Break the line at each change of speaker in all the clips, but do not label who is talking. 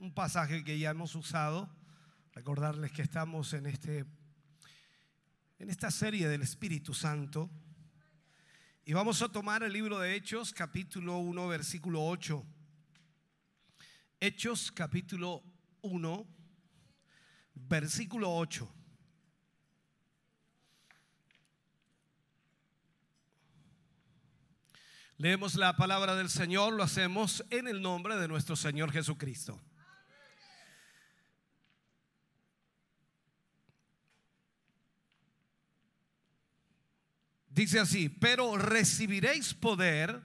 un pasaje que ya hemos usado. Recordarles que estamos en, este, en esta serie del Espíritu Santo. Y vamos a tomar el libro de Hechos, capítulo 1, versículo 8. Hechos, capítulo 1, versículo 8. Leemos la palabra del Señor, lo hacemos en el nombre de nuestro Señor Jesucristo. Dice así, pero recibiréis poder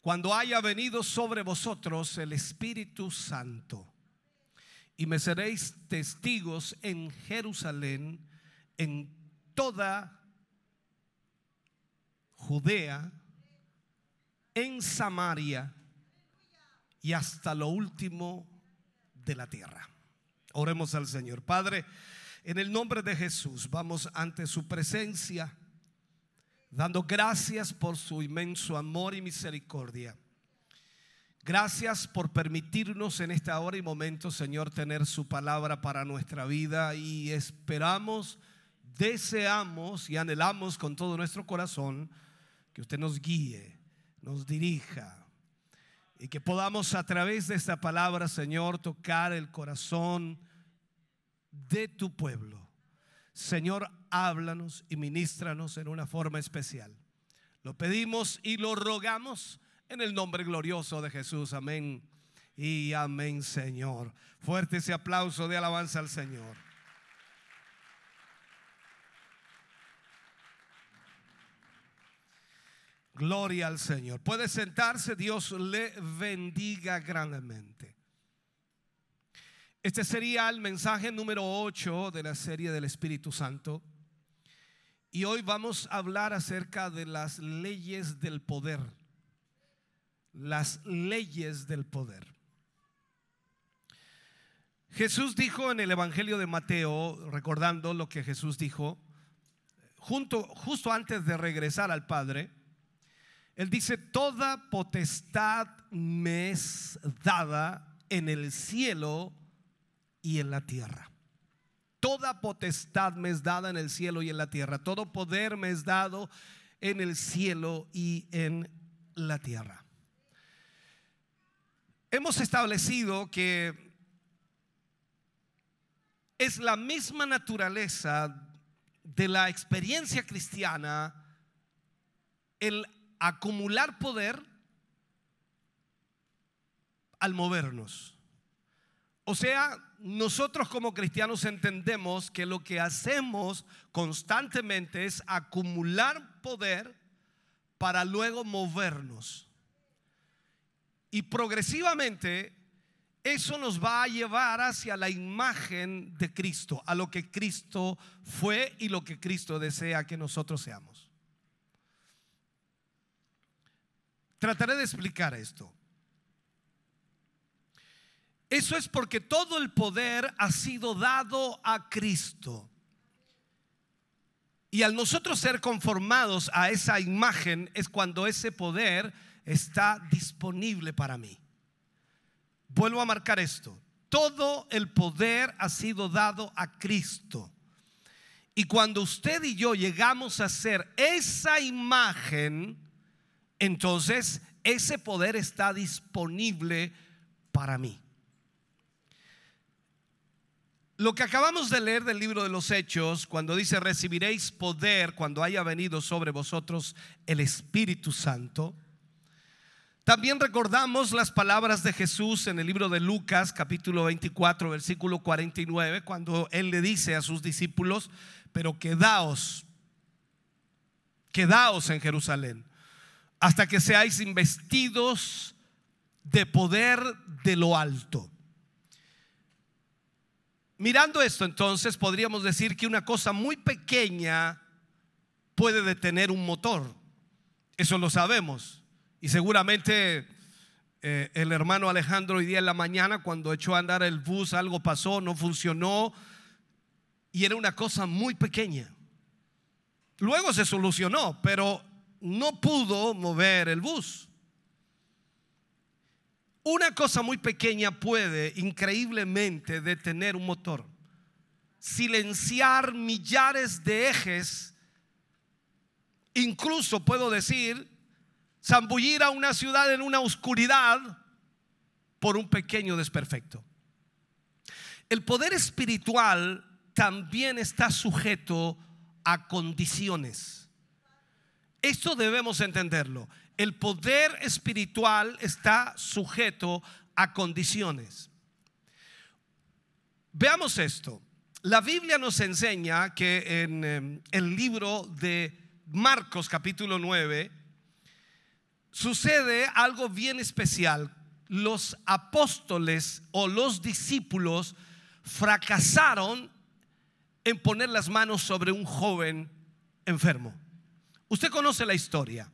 cuando haya venido sobre vosotros el Espíritu Santo. Y me seréis testigos en Jerusalén, en toda Judea, en Samaria y hasta lo último de la tierra. Oremos al Señor. Padre, en el nombre de Jesús vamos ante su presencia, dando gracias por su inmenso amor y misericordia. Gracias por permitirnos en esta hora y momento, Señor, tener su palabra para nuestra vida y esperamos, deseamos y anhelamos con todo nuestro corazón que usted nos guíe, nos dirija y que podamos a través de esta palabra, Señor, tocar el corazón de tu pueblo. Señor, háblanos y ministranos en una forma especial. Lo pedimos y lo rogamos en el nombre glorioso de Jesús. Amén. Y amén, Señor. Fuerte ese aplauso de alabanza al Señor. Gloria al Señor. Puede sentarse, Dios le bendiga grandemente. Este sería el mensaje número 8 de la serie del Espíritu Santo. Y hoy vamos a hablar acerca de las leyes del poder. Las leyes del poder. Jesús dijo en el Evangelio de Mateo, recordando lo que Jesús dijo, justo antes de regresar al Padre, Él dice, toda potestad me es dada en el cielo y en la tierra. Toda potestad me es dada en el cielo y en la tierra. Todo poder me es dado en el cielo y en la tierra. Hemos establecido que es la misma naturaleza de la experiencia cristiana el acumular poder al movernos. O sea, nosotros como cristianos entendemos que lo que hacemos constantemente es acumular poder para luego movernos. Y progresivamente eso nos va a llevar hacia la imagen de Cristo, a lo que Cristo fue y lo que Cristo desea que nosotros seamos. Trataré de explicar esto. Eso es porque todo el poder ha sido dado a Cristo. Y al nosotros ser conformados a esa imagen es cuando ese poder está disponible para mí. Vuelvo a marcar esto. Todo el poder ha sido dado a Cristo. Y cuando usted y yo llegamos a ser esa imagen, entonces ese poder está disponible para mí. Lo que acabamos de leer del libro de los Hechos, cuando dice, recibiréis poder cuando haya venido sobre vosotros el Espíritu Santo, también recordamos las palabras de Jesús en el libro de Lucas, capítulo 24, versículo 49, cuando Él le dice a sus discípulos, pero quedaos, quedaos en Jerusalén, hasta que seáis investidos de poder de lo alto. Mirando esto entonces podríamos decir que una cosa muy pequeña puede detener un motor. Eso lo sabemos. Y seguramente eh, el hermano Alejandro hoy día en la mañana cuando echó a andar el bus algo pasó, no funcionó y era una cosa muy pequeña. Luego se solucionó, pero no pudo mover el bus. Una cosa muy pequeña puede increíblemente detener un motor, silenciar millares de ejes, incluso puedo decir, zambullir a una ciudad en una oscuridad por un pequeño desperfecto. El poder espiritual también está sujeto a condiciones. Esto debemos entenderlo. El poder espiritual está sujeto a condiciones. Veamos esto. La Biblia nos enseña que en em, el libro de Marcos capítulo 9 sucede algo bien especial. Los apóstoles o los discípulos fracasaron en poner las manos sobre un joven enfermo. Usted conoce la historia.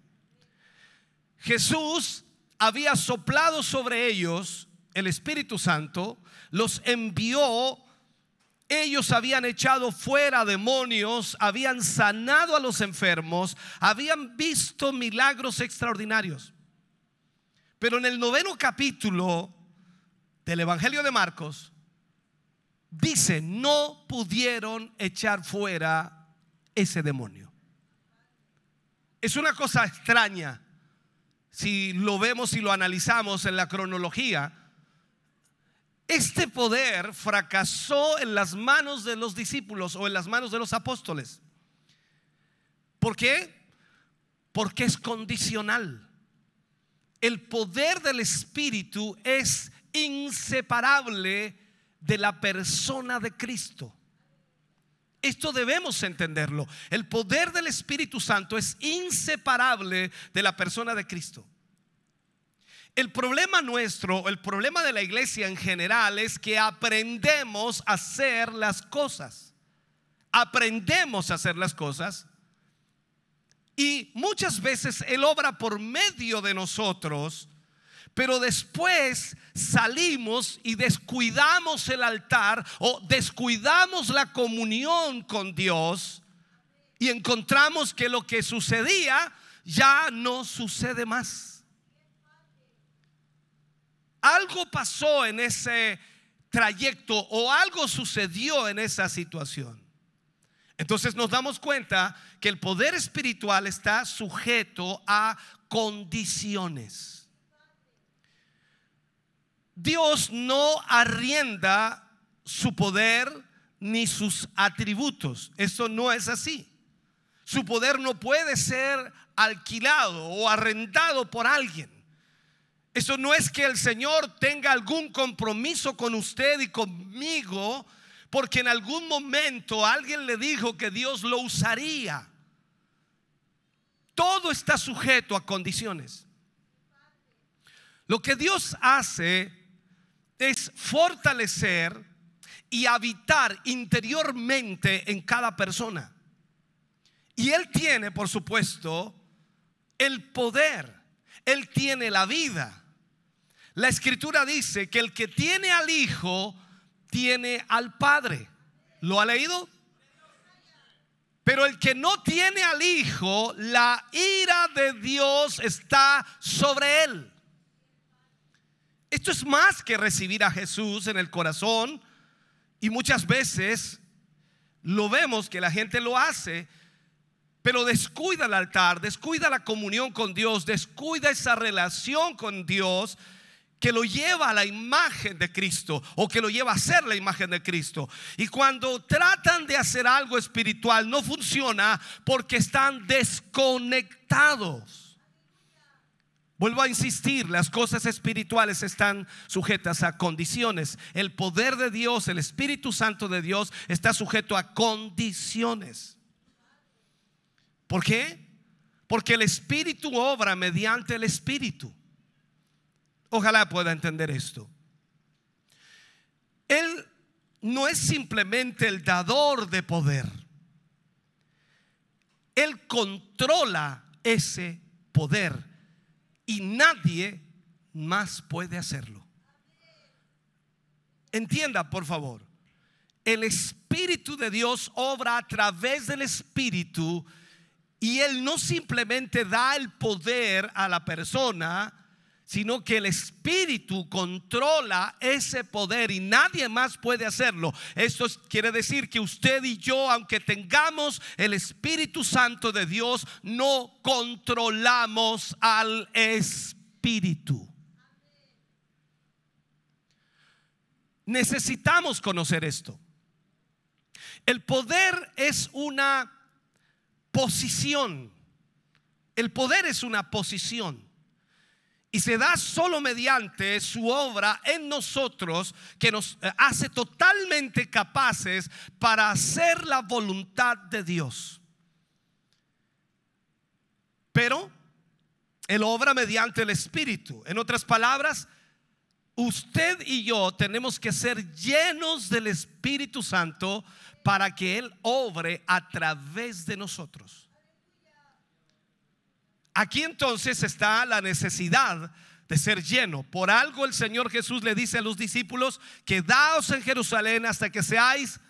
Jesús había soplado sobre ellos el Espíritu Santo, los envió, ellos habían echado fuera demonios, habían sanado a los enfermos, habían visto milagros extraordinarios. Pero en el noveno capítulo del Evangelio de Marcos, dice, no pudieron echar fuera ese demonio. Es una cosa extraña si lo vemos y lo analizamos en la cronología. Este poder fracasó en las manos de los discípulos o en las manos de los apóstoles. ¿Por qué? Porque es condicional. El poder del Espíritu es inseparable de la persona de Cristo. Esto debemos entenderlo. El poder del Espíritu Santo es inseparable de la persona de Cristo. El problema nuestro, el problema de la iglesia en general es que aprendemos a hacer las cosas. Aprendemos a hacer las cosas. Y muchas veces Él obra por medio de nosotros pero después salimos y descuidamos el altar o descuidamos la comunión con Dios y encontramos que lo que sucedía ya no sucede más. Algo pasó en ese trayecto o algo sucedió en esa situación. Entonces nos damos cuenta que el poder espiritual está sujeto a condiciones. Dios no arrienda su poder ni sus atributos. Eso no es así. Su poder no puede ser alquilado o arrendado por alguien. Eso no es que el Señor tenga algún compromiso con usted y conmigo, porque en algún momento alguien le dijo que Dios lo usaría. Todo está sujeto a condiciones. Lo que Dios hace es fortalecer y habitar interiormente en cada persona. Y Él tiene, por supuesto, el poder. Él tiene la vida. La escritura dice que el que tiene al Hijo tiene al Padre. ¿Lo ha leído? Pero el que no tiene al Hijo, la ira de Dios está sobre él. Esto es más que recibir a Jesús en el corazón y muchas veces lo vemos que la gente lo hace, pero descuida el altar, descuida la comunión con Dios, descuida esa relación con Dios que lo lleva a la imagen de Cristo o que lo lleva a ser la imagen de Cristo. Y cuando tratan de hacer algo espiritual no funciona porque están desconectados. Vuelvo a insistir, las cosas espirituales están sujetas a condiciones. El poder de Dios, el Espíritu Santo de Dios está sujeto a condiciones. ¿Por qué? Porque el Espíritu obra mediante el Espíritu. Ojalá pueda entender esto. Él no es simplemente el dador de poder. Él controla ese poder y nadie más puede hacerlo. Entienda, por favor, el Espíritu de Dios obra a través del Espíritu y Él no simplemente da el poder a la persona, sino que el Espíritu controla ese poder y nadie más puede hacerlo. Esto quiere decir que usted y yo, aunque tengamos el Espíritu Santo de Dios, no controlamos al Espíritu. Necesitamos conocer esto. El poder es una posición. El poder es una posición. Y se da solo mediante su obra en nosotros que nos eh, hace totalmente capaces para hacer la voluntad de Dios. Pero Él obra mediante el Espíritu. En otras palabras, usted y yo tenemos que ser llenos del Espíritu Santo para que Él obre a través de nosotros. Aquí entonces está la necesidad de ser lleno. Por algo el Señor Jesús le dice a los discípulos, quedaos en Jerusalén hasta que seáis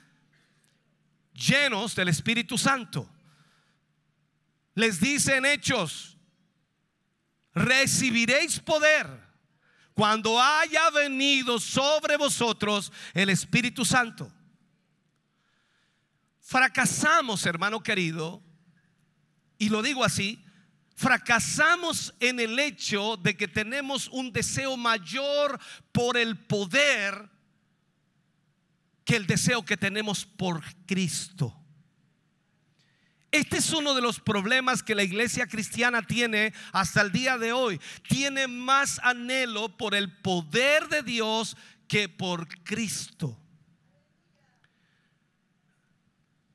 llenos del Espíritu Santo. Les dice en Hechos, recibiréis poder cuando haya venido sobre vosotros el Espíritu Santo. Fracasamos, hermano querido, y lo digo así, fracasamos en el hecho de que tenemos un deseo mayor por el poder que el deseo que tenemos por Cristo. Este es uno de los problemas que la iglesia cristiana tiene hasta el día de hoy. Tiene más anhelo por el poder de Dios que por Cristo.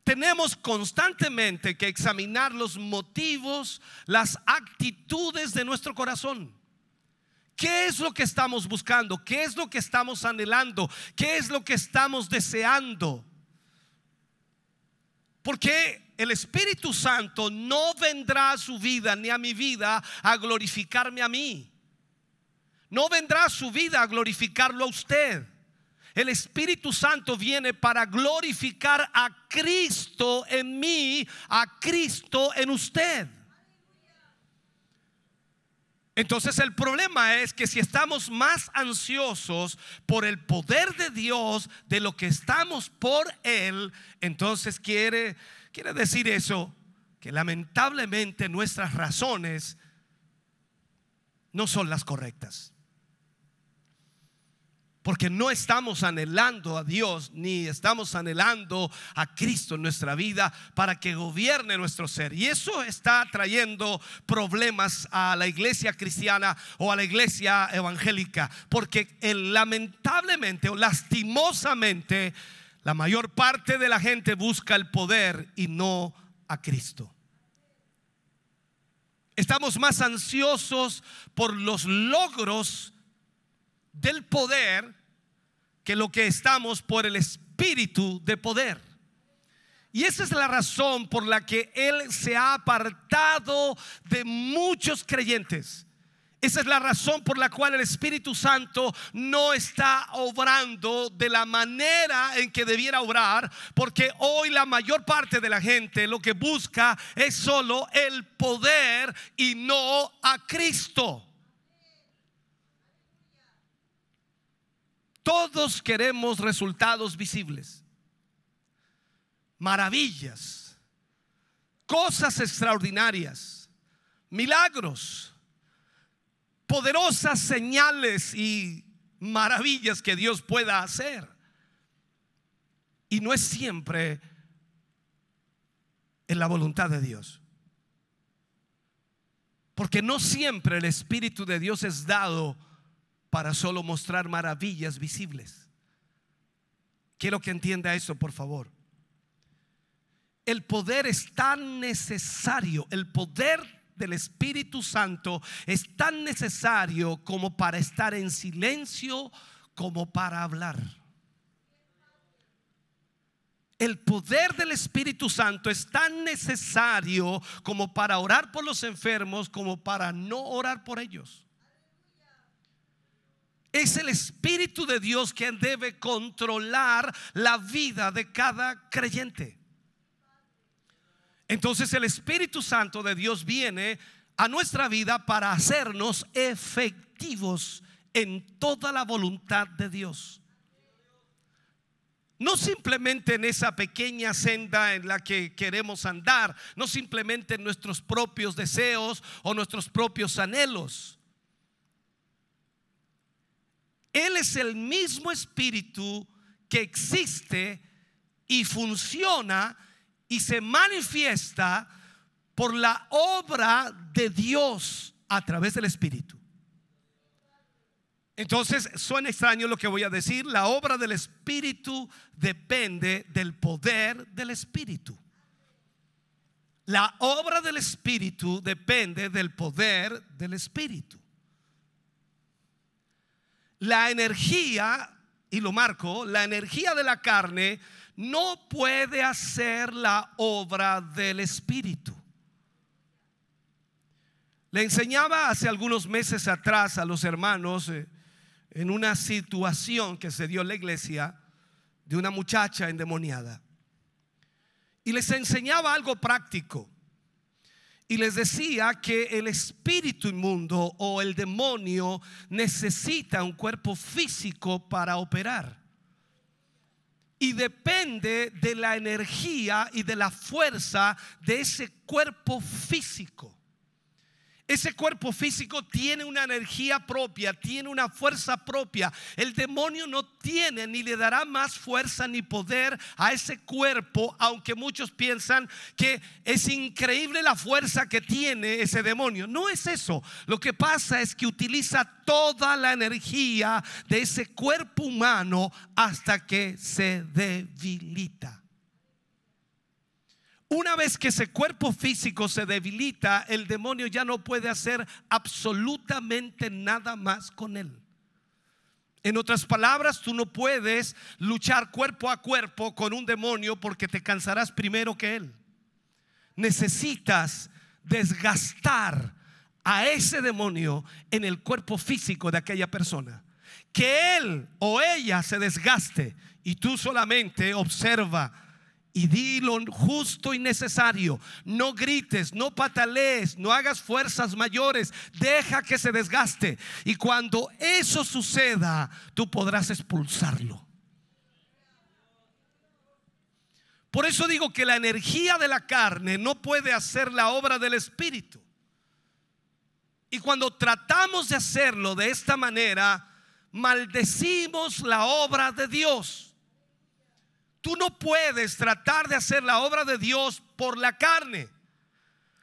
Tenemos constantemente que examinar los motivos, las actitudes de nuestro corazón. ¿Qué es lo que estamos buscando? ¿Qué es lo que estamos anhelando? ¿Qué es lo que estamos deseando? Porque el Espíritu Santo no vendrá a su vida ni a mi vida a glorificarme a mí. No vendrá a su vida a glorificarlo a usted. El Espíritu Santo viene para glorificar a Cristo en mí, a Cristo en usted. Entonces el problema es que si estamos más ansiosos por el poder de Dios de lo que estamos por Él, entonces quiere, quiere decir eso, que lamentablemente nuestras razones no son las correctas. Porque no estamos anhelando a Dios ni estamos anhelando a Cristo en nuestra vida para que gobierne nuestro ser. Y eso está trayendo problemas a la iglesia cristiana o a la iglesia evangélica. Porque lamentablemente o lastimosamente la mayor parte de la gente busca el poder y no a Cristo. Estamos más ansiosos por los logros del poder que lo que estamos por el espíritu de poder. Y esa es la razón por la que Él se ha apartado de muchos creyentes. Esa es la razón por la cual el Espíritu Santo no está obrando de la manera en que debiera obrar, porque hoy la mayor parte de la gente lo que busca es solo el poder y no a Cristo. Todos queremos resultados visibles, maravillas, cosas extraordinarias, milagros, poderosas señales y maravillas que Dios pueda hacer. Y no es siempre en la voluntad de Dios. Porque no siempre el Espíritu de Dios es dado para solo mostrar maravillas visibles. Quiero que entienda eso, por favor. El poder es tan necesario, el poder del Espíritu Santo es tan necesario como para estar en silencio, como para hablar. el poder del Espíritu Santo es tan necesario como para orar por los enfermos, como para no orar por ellos. Es el Espíritu de Dios quien debe controlar la vida de cada creyente. Entonces el Espíritu Santo de Dios viene a nuestra vida para hacernos efectivos en toda la voluntad de Dios. No simplemente en esa pequeña senda en la que queremos andar, no simplemente en nuestros propios deseos o nuestros propios anhelos. Él es el mismo espíritu que existe y funciona y se manifiesta por la obra de Dios a través del espíritu. Entonces, suena extraño lo que voy a decir. La obra del Espíritu depende del poder del Espíritu. La obra del Espíritu depende del poder del Espíritu. La energía, y lo marco, la energía de la carne no puede hacer la obra del Espíritu. Le enseñaba hace algunos meses atrás a los hermanos. Eh, en una situación que se dio en la iglesia de una muchacha endemoniada. Y les enseñaba algo práctico. Y les decía que el espíritu inmundo o el demonio necesita un cuerpo físico para operar. Y depende de la energía y de la fuerza de ese cuerpo físico. Ese cuerpo físico tiene una energía propia, tiene una fuerza propia. El demonio no tiene ni le dará más fuerza ni poder a ese cuerpo, aunque muchos piensan que es increíble la fuerza que tiene ese demonio. No es eso. Lo que pasa es que utiliza toda la energía de ese cuerpo humano hasta que se debilita. Una vez que ese cuerpo físico se debilita, el demonio ya no puede hacer absolutamente nada más con él. En otras palabras, tú no puedes luchar cuerpo a cuerpo con un demonio porque te cansarás primero que él. Necesitas desgastar a ese demonio en el cuerpo físico de aquella persona. Que él o ella se desgaste y tú solamente observa y di lo justo y necesario. No grites, no patalees, no hagas fuerzas mayores. Deja que se desgaste. Y cuando eso suceda, tú podrás expulsarlo. Por eso digo que la energía de la carne no puede hacer la obra del Espíritu. Y cuando tratamos de hacerlo de esta manera, maldecimos la obra de Dios. Tú no puedes tratar de hacer la obra de Dios por la carne.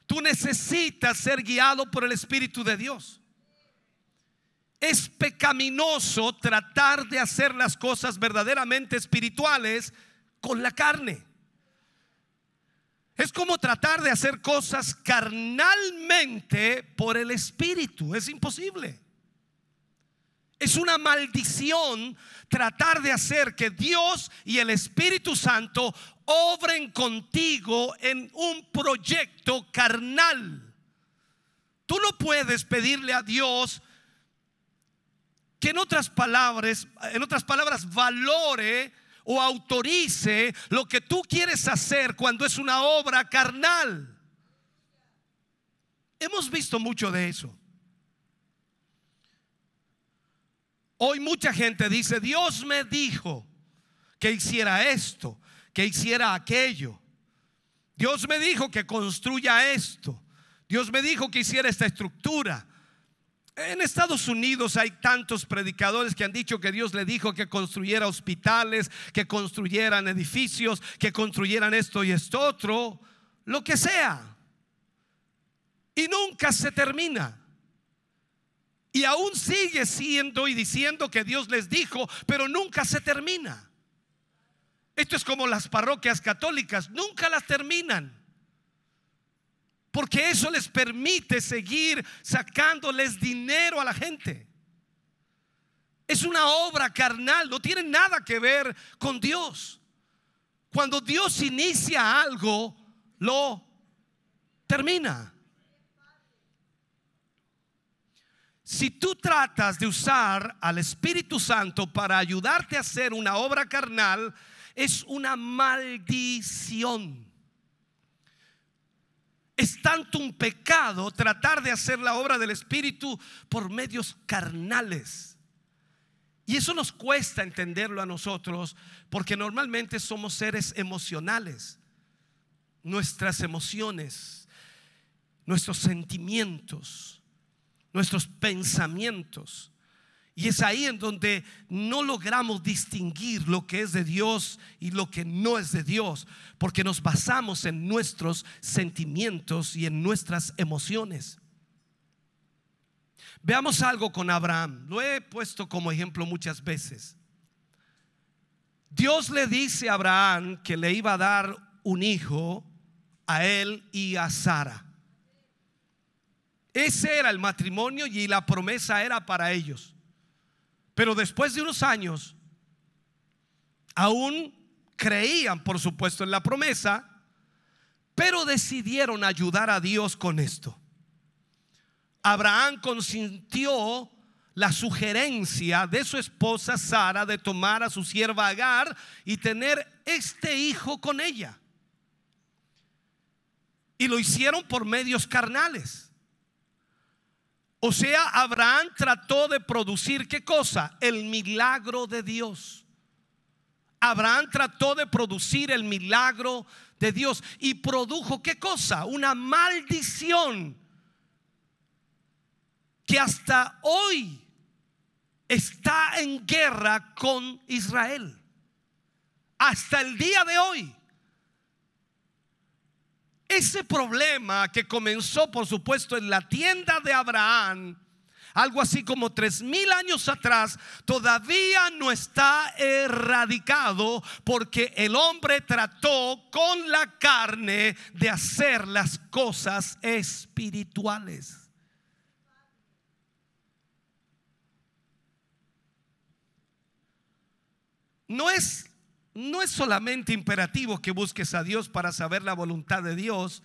Tú necesitas ser guiado por el Espíritu de Dios. Es pecaminoso tratar de hacer las cosas verdaderamente espirituales con la carne. Es como tratar de hacer cosas carnalmente por el Espíritu. Es imposible. Es una maldición tratar de hacer que Dios y el Espíritu Santo obren contigo en un proyecto carnal. Tú no puedes pedirle a Dios que en otras palabras, en otras palabras valore o autorice lo que tú quieres hacer cuando es una obra carnal. Hemos visto mucho de eso. Hoy mucha gente dice, Dios me dijo que hiciera esto, que hiciera aquello. Dios me dijo que construya esto. Dios me dijo que hiciera esta estructura. En Estados Unidos hay tantos predicadores que han dicho que Dios le dijo que construyera hospitales, que construyeran edificios, que construyeran esto y esto otro, lo que sea. Y nunca se termina. Y aún sigue siendo y diciendo que Dios les dijo, pero nunca se termina. Esto es como las parroquias católicas, nunca las terminan. Porque eso les permite seguir sacándoles dinero a la gente. Es una obra carnal, no tiene nada que ver con Dios. Cuando Dios inicia algo, lo termina. Si tú tratas de usar al Espíritu Santo para ayudarte a hacer una obra carnal, es una maldición. Es tanto un pecado tratar de hacer la obra del Espíritu por medios carnales. Y eso nos cuesta entenderlo a nosotros porque normalmente somos seres emocionales. Nuestras emociones, nuestros sentimientos, nuestros pensamientos. Y es ahí en donde no logramos distinguir lo que es de Dios y lo que no es de Dios, porque nos basamos en nuestros sentimientos y en nuestras emociones. Veamos algo con Abraham. Lo he puesto como ejemplo muchas veces. Dios le dice a Abraham que le iba a dar un hijo a él y a Sara. Ese era el matrimonio y la promesa era para ellos. Pero después de unos años, aún creían, por supuesto, en la promesa, pero decidieron ayudar a Dios con esto. Abraham consintió la sugerencia de su esposa Sara de tomar a su sierva Agar y tener este hijo con ella. Y lo hicieron por medios carnales. O sea, Abraham trató de producir qué cosa? El milagro de Dios. Abraham trató de producir el milagro de Dios y produjo qué cosa? Una maldición que hasta hoy está en guerra con Israel. Hasta el día de hoy. Ese problema que comenzó, por supuesto, en la tienda de Abraham, algo así como tres mil años atrás, todavía no está erradicado porque el hombre trató con la carne de hacer las cosas espirituales. No es no es solamente imperativo que busques a Dios para saber la voluntad de Dios,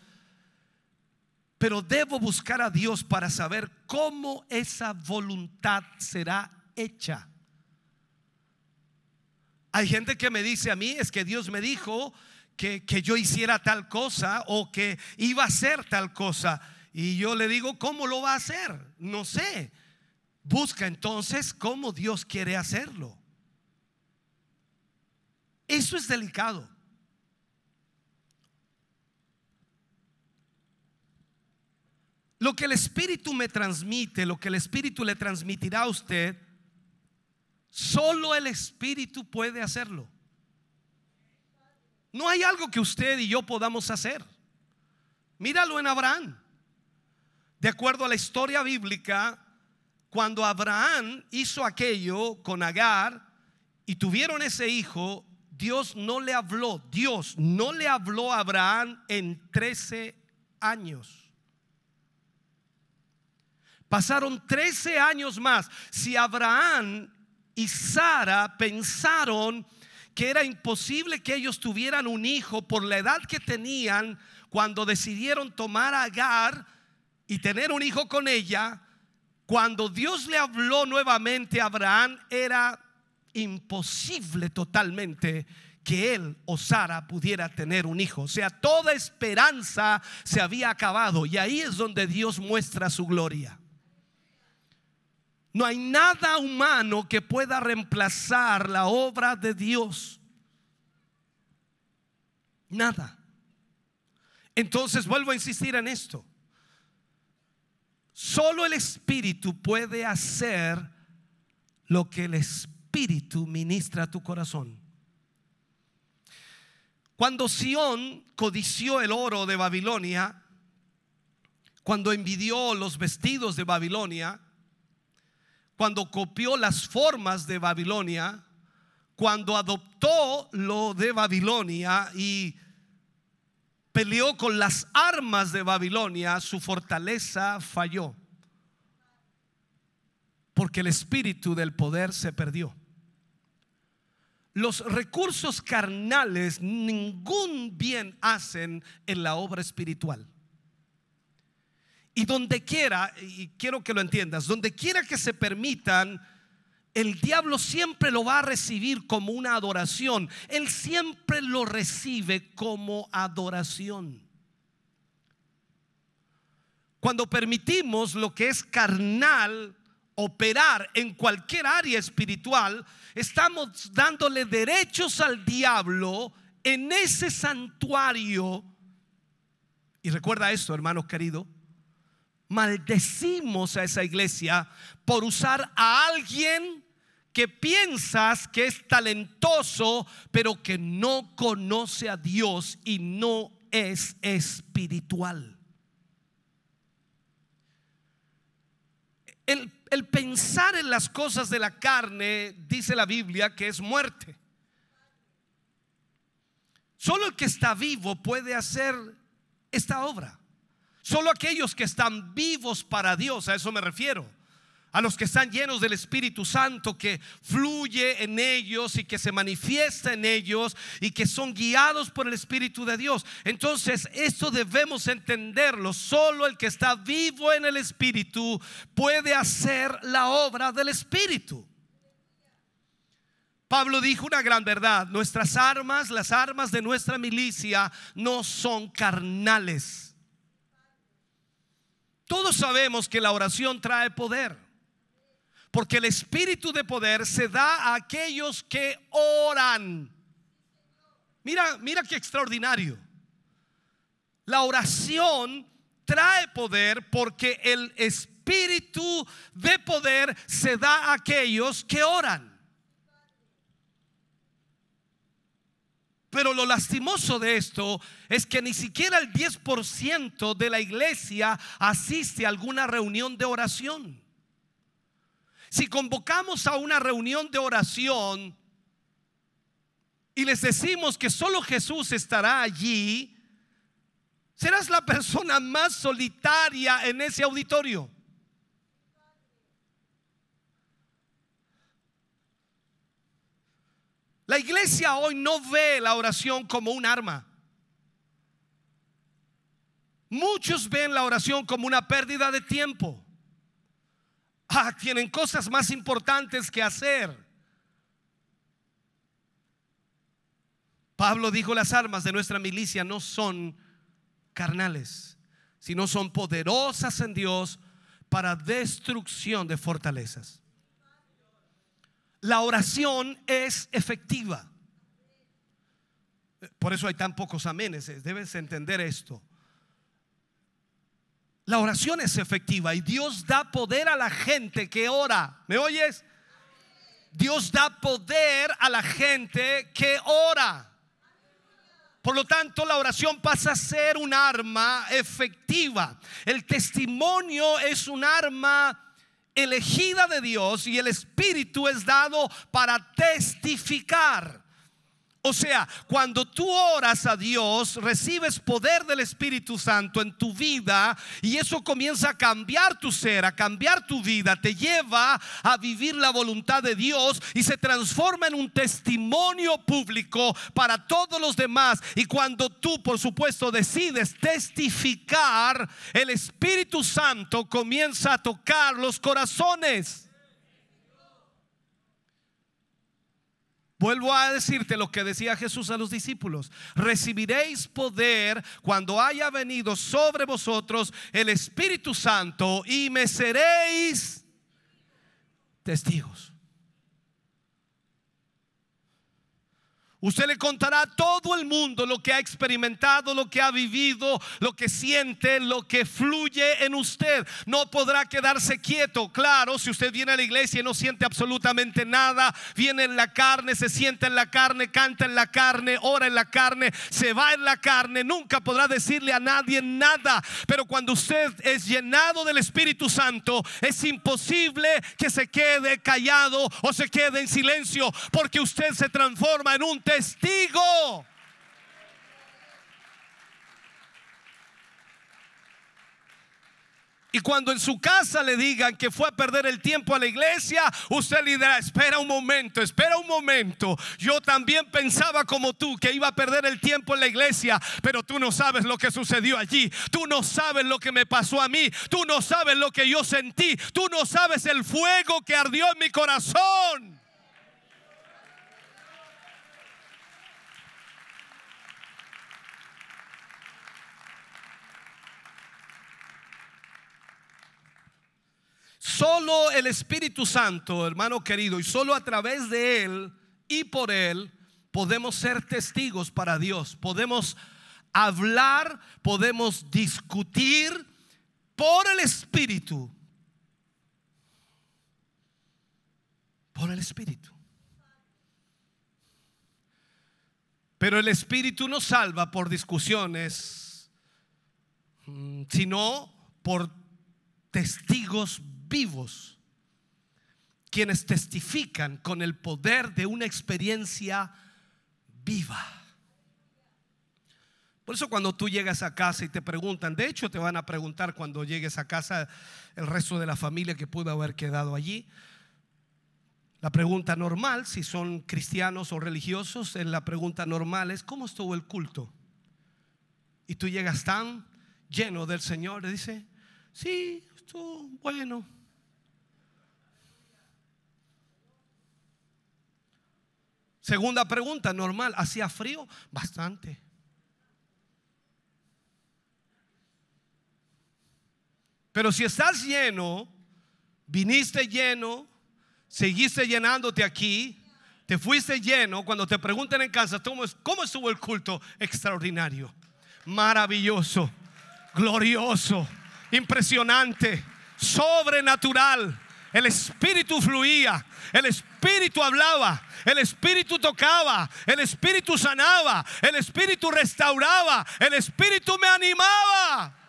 pero debo buscar a Dios para saber cómo esa voluntad será hecha. Hay gente que me dice a mí, es que Dios me dijo que, que, yo hiciera tal cosa o que iba a hacer tal cosa. Y yo le digo, ¿cómo lo va a hacer? No sé. Busca entonces cómo Dios quiere hacerlo. Eso es delicado. Lo que el Espíritu me transmite, lo que el Espíritu le transmitirá a usted, solo el Espíritu puede hacerlo. No hay algo que usted y yo podamos hacer. Míralo en Abraham. De acuerdo a la historia bíblica, cuando Abraham hizo aquello con Agar y tuvieron ese hijo, Dios no le habló, Dios no le habló a Abraham en 13 años. Pasaron 13 años más. Si Abraham y Sara pensaron que era imposible que ellos tuvieran un hijo por la edad que tenían cuando decidieron tomar a Agar y tener un hijo con ella, cuando Dios le habló nuevamente a Abraham era imposible totalmente que él o Sara pudiera tener un hijo. O sea, toda esperanza se había acabado y ahí es donde Dios muestra su gloria. No hay nada humano que pueda reemplazar la obra de Dios. Nada. Entonces vuelvo a insistir en esto. Solo el Espíritu puede hacer lo que el Espíritu Espíritu ministra tu corazón. Cuando Sión codició el oro de Babilonia, cuando envidió los vestidos de Babilonia, cuando copió las formas de Babilonia, cuando adoptó lo de Babilonia y peleó con las armas de Babilonia, su fortaleza falló. Porque el espíritu del poder se perdió. Los recursos carnales ningún bien hacen en la obra espiritual. Y donde quiera, y quiero que lo entiendas, donde quiera que se permitan, el diablo siempre lo va a recibir como una adoración. Él siempre lo recibe como adoración. Cuando permitimos lo que es carnal operar en cualquier área espiritual, estamos dándole derechos al diablo en ese santuario. Y recuerda esto, hermanos queridos, maldecimos a esa iglesia por usar a alguien que piensas que es talentoso, pero que no conoce a Dios y no es espiritual. El, el, pensar en las cosas de la carne, dice la Biblia, que es muerte. Solo el que está vivo puede hacer esta obra. Solo aquellos que están vivos para Dios, a eso me refiero. A los que están llenos del Espíritu Santo que fluye en ellos y que se manifiesta en ellos y que son guiados por el Espíritu de Dios. Entonces, esto debemos entenderlo. Solo el que está vivo en el Espíritu puede hacer la obra del Espíritu. Pablo dijo una gran verdad, nuestras armas, las armas de nuestra milicia no son carnales todos sabemos que la oración trae poder. Porque el espíritu de poder se da a aquellos que oran. Mira, mira qué extraordinario. La oración trae poder porque el espíritu de poder se da a aquellos que oran. Pero lo lastimoso de esto es que ni siquiera el 10% de la iglesia asiste a alguna reunión de oración. Si convocamos a una reunión de oración y les decimos que solo Jesús estará allí, serás la persona más solitaria en ese auditorio. La iglesia hoy no ve la oración como un arma. Muchos ven la oración como una pérdida de tiempo. Ah, tienen cosas más importantes que hacer. Pablo dijo, las armas de nuestra milicia no son carnales, sino son poderosas en Dios para destrucción de fortalezas la oración es efectiva. Por eso hay tan pocos amenes, eh, debes entender esto. La oración es efectiva y Dios da poder a la gente que ora. ¿Me oyes? Dios da poder a la gente que ora. Por lo tanto, la oración pasa a ser un arma efectiva. El testimonio es un arma elegida de Dios y el Espíritu es dado para testificar. O sea, cuando tú oras a Dios, recibes poder del Espíritu Santo en tu vida y eso comienza a cambiar tu ser, a cambiar tu vida, te lleva a vivir la voluntad de Dios y se transforma en un testimonio público para todos los demás. Y cuando tú, por supuesto, decides testificar, el Espíritu Santo comienza a tocar los corazones. Vuelvo a decirte lo que decía Jesús a los discípulos. Recibiréis poder cuando haya venido sobre vosotros el Espíritu Santo y me seréis testigos. Usted le contará a todo el mundo lo que ha experimentado, lo que ha vivido, lo que siente, lo que fluye en usted. No podrá quedarse quieto. Claro, si usted viene a la iglesia y no siente absolutamente nada, viene en la carne, se siente en la carne, canta en la carne, ora en la carne, se va en la carne, nunca podrá decirle a nadie nada. Pero cuando usted es llenado del Espíritu Santo, es imposible que se quede callado o se quede en silencio, porque usted se transforma en un testigo. Y cuando en su casa le digan que fue a perder el tiempo a la iglesia, usted le dirá, espera un momento, espera un momento. Yo también pensaba como tú que iba a perder el tiempo en la iglesia, pero tú no sabes lo que sucedió allí. Tú no sabes lo que me pasó a mí. Tú no sabes lo que yo sentí. Tú no sabes el fuego que ardió en mi corazón. Solo el Espíritu Santo, hermano querido, y solo a través de Él y por Él podemos ser testigos para Dios. Podemos hablar, podemos discutir por el Espíritu. Por el Espíritu. Pero el Espíritu no salva por discusiones, mm, sino por testigos vivos, quienes testifican con el poder de una experiencia viva. Por eso cuando tú llegas a casa y te preguntan, de hecho te van a preguntar cuando llegues a casa el resto de la familia que pudo haber quedado allí, la pregunta normal, si son cristianos o religiosos, la pregunta normal es, ¿cómo estuvo el culto? Y tú llegas tan lleno del Señor, le dice, sí, estuvo bueno. Segunda pregunta, normal, ¿hacía frío? Bastante. Pero si estás lleno, viniste lleno, seguiste llenándote aquí, te fuiste lleno, cuando te pregunten en casa, ¿cómo estuvo el culto? Extraordinario, maravilloso, glorioso, impresionante, sobrenatural. El Espíritu fluía, el Espíritu hablaba, el Espíritu tocaba, el Espíritu sanaba, el Espíritu restauraba, el Espíritu me animaba.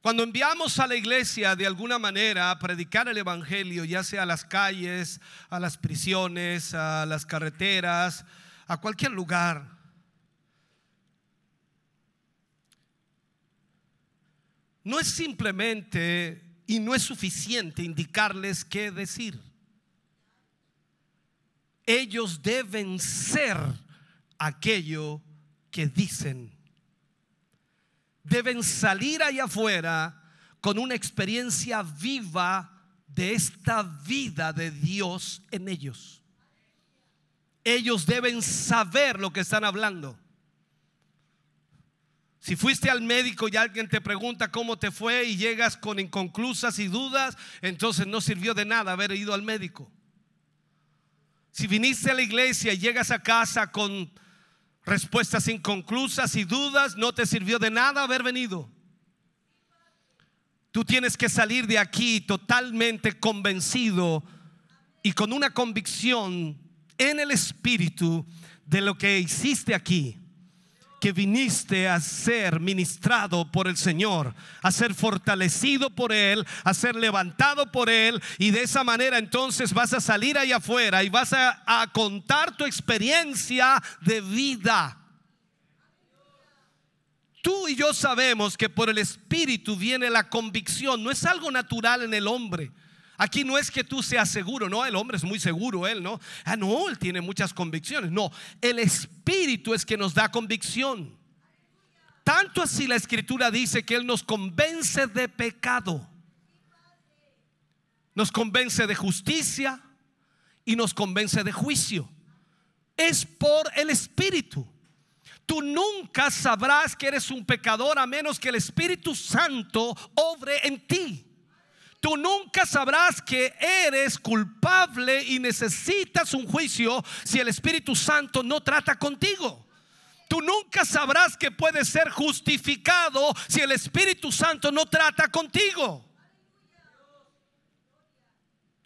Cuando enviamos a la iglesia de alguna manera a predicar el Evangelio, ya sea a las calles, a las prisiones, a las carreteras, a cualquier lugar, no es simplemente y no es suficiente indicarles qué decir. Ellos deben ser aquello que dicen deben salir allá afuera con una experiencia viva de esta vida de Dios en ellos. Ellos deben saber lo que están hablando. Si fuiste al médico y alguien te pregunta cómo te fue y llegas con inconclusas y dudas, entonces no sirvió de nada haber ido al médico. Si viniste a la iglesia y llegas a casa con respuestas inconclusas y dudas, no te sirvió de nada haber venido. Tú tienes que salir de aquí totalmente convencido y con una convicción en el espíritu de lo que hiciste aquí que viniste a ser ministrado por el Señor, a ser fortalecido por Él, a ser levantado por Él. Y de esa manera entonces vas a salir ahí afuera y vas a, a contar tu experiencia de vida. Tú y yo sabemos que por el Espíritu viene la convicción, no es algo natural en el hombre. Aquí no es que tú seas seguro, no, el hombre es muy seguro, él, ¿no? Ah, no, él tiene muchas convicciones. No, el Espíritu es que nos da convicción. Tanto así la Escritura dice que Él nos convence de pecado, nos convence de justicia y nos convence de juicio. Es por el Espíritu. Tú nunca sabrás que eres un pecador a menos que el Espíritu Santo obre en ti. Tú nunca sabrás que eres culpable y necesitas un juicio si el Espíritu Santo no trata contigo. Tú nunca sabrás que puedes ser justificado si el Espíritu Santo no trata contigo.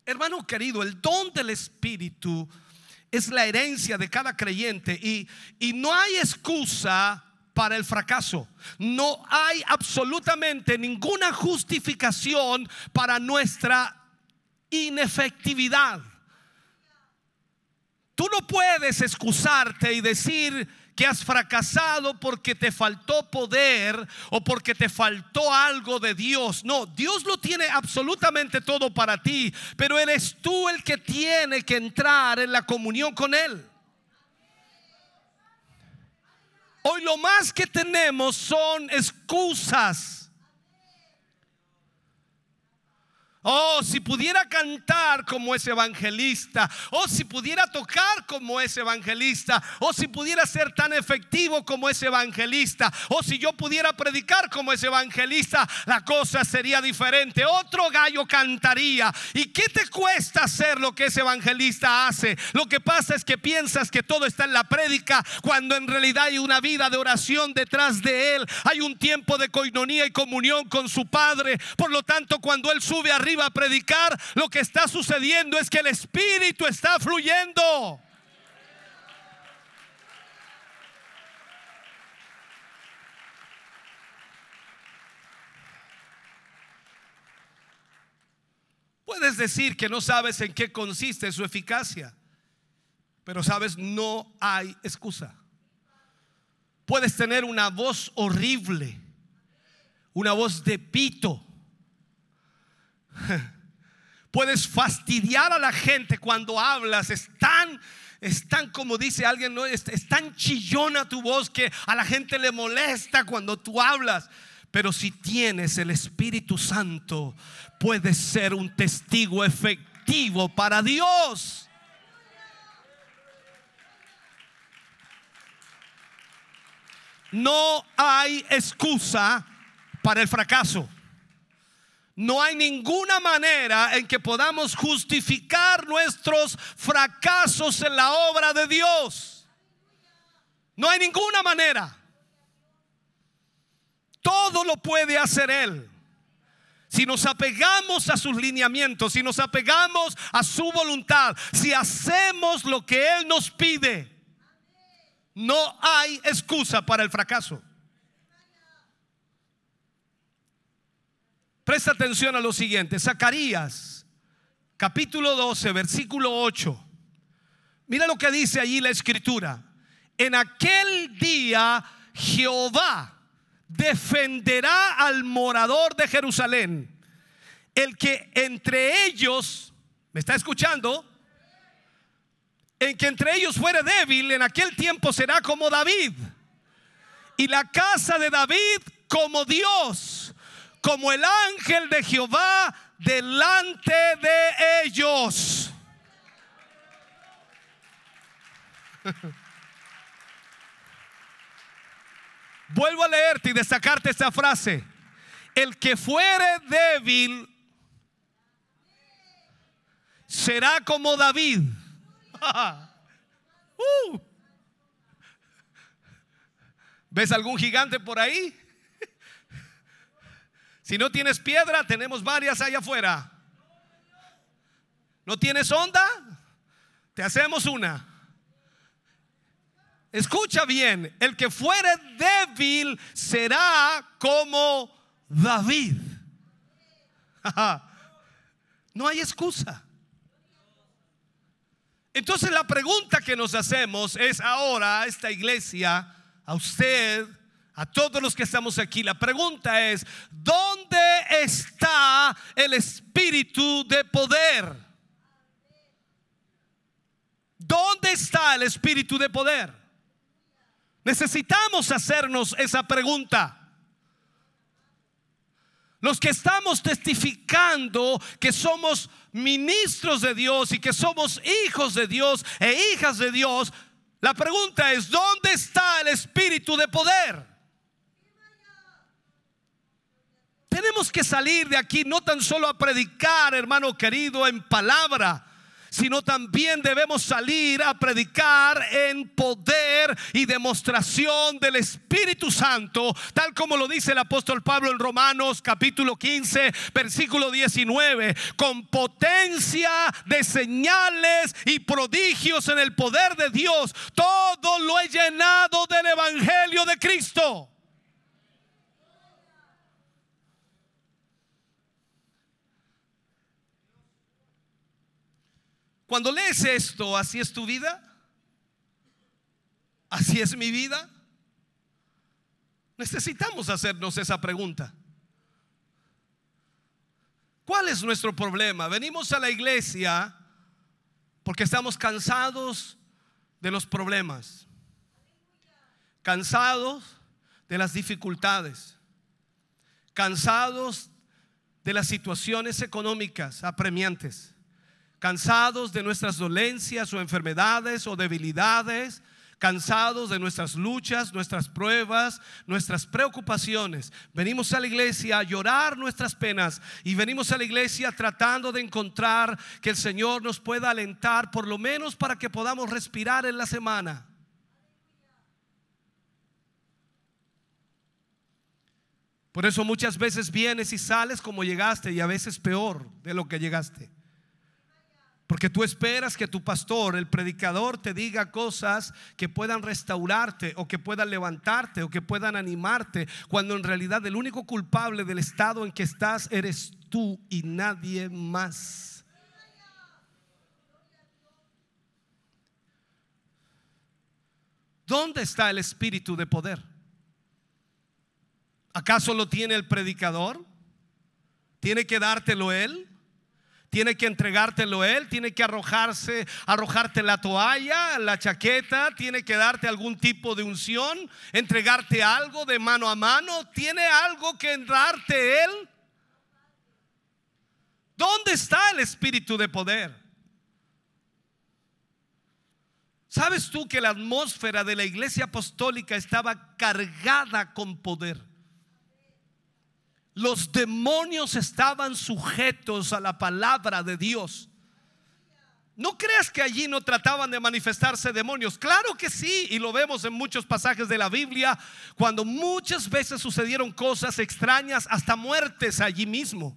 Hermano querido, el don del Espíritu es la herencia de cada creyente y, y no hay excusa para el fracaso. No hay absolutamente ninguna justificación para nuestra inefectividad. Tú no puedes excusarte y decir que has fracasado porque te faltó poder o porque te faltó algo de Dios. No, Dios lo tiene absolutamente todo para ti, pero eres tú el que tiene que entrar en la comunión con Él. Hoy lo más que tenemos son excusas Oh, si pudiera cantar como ese evangelista, oh, si pudiera tocar como ese evangelista, oh, si pudiera ser tan efectivo como ese evangelista, oh, si yo pudiera predicar como ese evangelista, la cosa sería diferente. Otro gallo cantaría. ¿Y qué te cuesta hacer lo que ese evangelista hace? Lo que pasa es que piensas que todo está en la prédica, cuando en realidad hay una vida de oración detrás de él, hay un tiempo de coinonía y comunión con su Padre. Por lo tanto, cuando él sube arriba, a predicar, lo que está sucediendo es que el Espíritu está fluyendo. Puedes decir que no sabes en qué consiste su eficacia, pero sabes, no hay excusa. Puedes tener una voz horrible, una voz de pito, Puedes fastidiar a la gente cuando hablas. Es tan, es tan como dice alguien, ¿no? es, es tan chillona tu voz que a la gente le molesta cuando tú hablas. Pero si tienes el Espíritu Santo, puedes ser un testigo efectivo para Dios. No hay excusa para el fracaso. No hay ninguna manera en que podamos justificar nuestros fracasos en la obra de Dios. No hay ninguna manera. Todo lo puede hacer Él. Si nos apegamos a sus lineamientos, si nos apegamos a su voluntad, si hacemos lo que Él nos pide, no hay excusa para el fracaso. Presta atención a lo siguiente. Zacarías, capítulo 12, versículo 8. Mira lo que dice allí la escritura. En aquel día Jehová defenderá al morador de Jerusalén, el que entre ellos, ¿me está escuchando? En que entre ellos fuere débil, en aquel tiempo será como David. Y la casa de David como Dios como el ángel de Jehová delante de ellos. Vuelvo a leerte y destacarte esta frase. El que fuere débil será como David. Uh. ¿Ves algún gigante por ahí? Si no tienes piedra, tenemos varias allá afuera. ¿No tienes onda? Te hacemos una. Escucha bien, el que fuere débil será como David. No hay excusa. Entonces la pregunta que nos hacemos es ahora a esta iglesia, a usted, a todos los que estamos aquí, la pregunta es, ¿dónde está el espíritu de poder? ¿Dónde está el espíritu de poder? Necesitamos hacernos esa pregunta. Los que estamos testificando que somos ministros de Dios y que somos hijos de Dios e hijas de Dios, la pregunta es, ¿dónde está el espíritu de poder? Tenemos que salir de aquí no tan solo a predicar, hermano querido, en palabra, sino también debemos salir a predicar en poder y demostración del Espíritu Santo, tal como lo dice el apóstol Pablo en Romanos capítulo 15, versículo 19, con potencia de señales y prodigios en el poder de Dios, todo lo he llenado del Evangelio de Cristo. Cuando lees esto, así es tu vida. ¿Así es mi vida? Necesitamos hacernos esa pregunta. ¿Cuál es nuestro problema? Venimos a la iglesia porque estamos cansados de los problemas, cansados de las dificultades, cansados de las situaciones económicas apremiantes, cansados de nuestras dolencias o enfermedades o debilidades, cansados de nuestras luchas, nuestras pruebas, nuestras preocupaciones. Venimos a la iglesia a llorar nuestras penas y venimos a la iglesia tratando de encontrar que el Señor nos pueda alentar, por lo menos para que podamos respirar en la semana. Por eso muchas veces vienes y sales como llegaste y a veces peor de lo que llegaste. Porque tú esperas que tu pastor, el predicador, te diga cosas que puedan restaurarte o que puedan levantarte o que puedan animarte, cuando en realidad el único culpable del estado en que estás eres tú y nadie más. ¿Dónde está el espíritu de poder? ¿Acaso lo tiene el predicador? ¿Tiene que dártelo él? Tiene que entregártelo él, tiene que arrojarse, arrojarte la toalla, la chaqueta, tiene que darte algún tipo de unción, entregarte algo de mano a mano, tiene algo que darte él. ¿Dónde está el espíritu de poder? ¿Sabes tú que la atmósfera de la iglesia apostólica estaba cargada con poder? Los demonios estaban sujetos a la palabra de Dios. No creas que allí no trataban de manifestarse demonios. Claro que sí, y lo vemos en muchos pasajes de la Biblia, cuando muchas veces sucedieron cosas extrañas, hasta muertes allí mismo.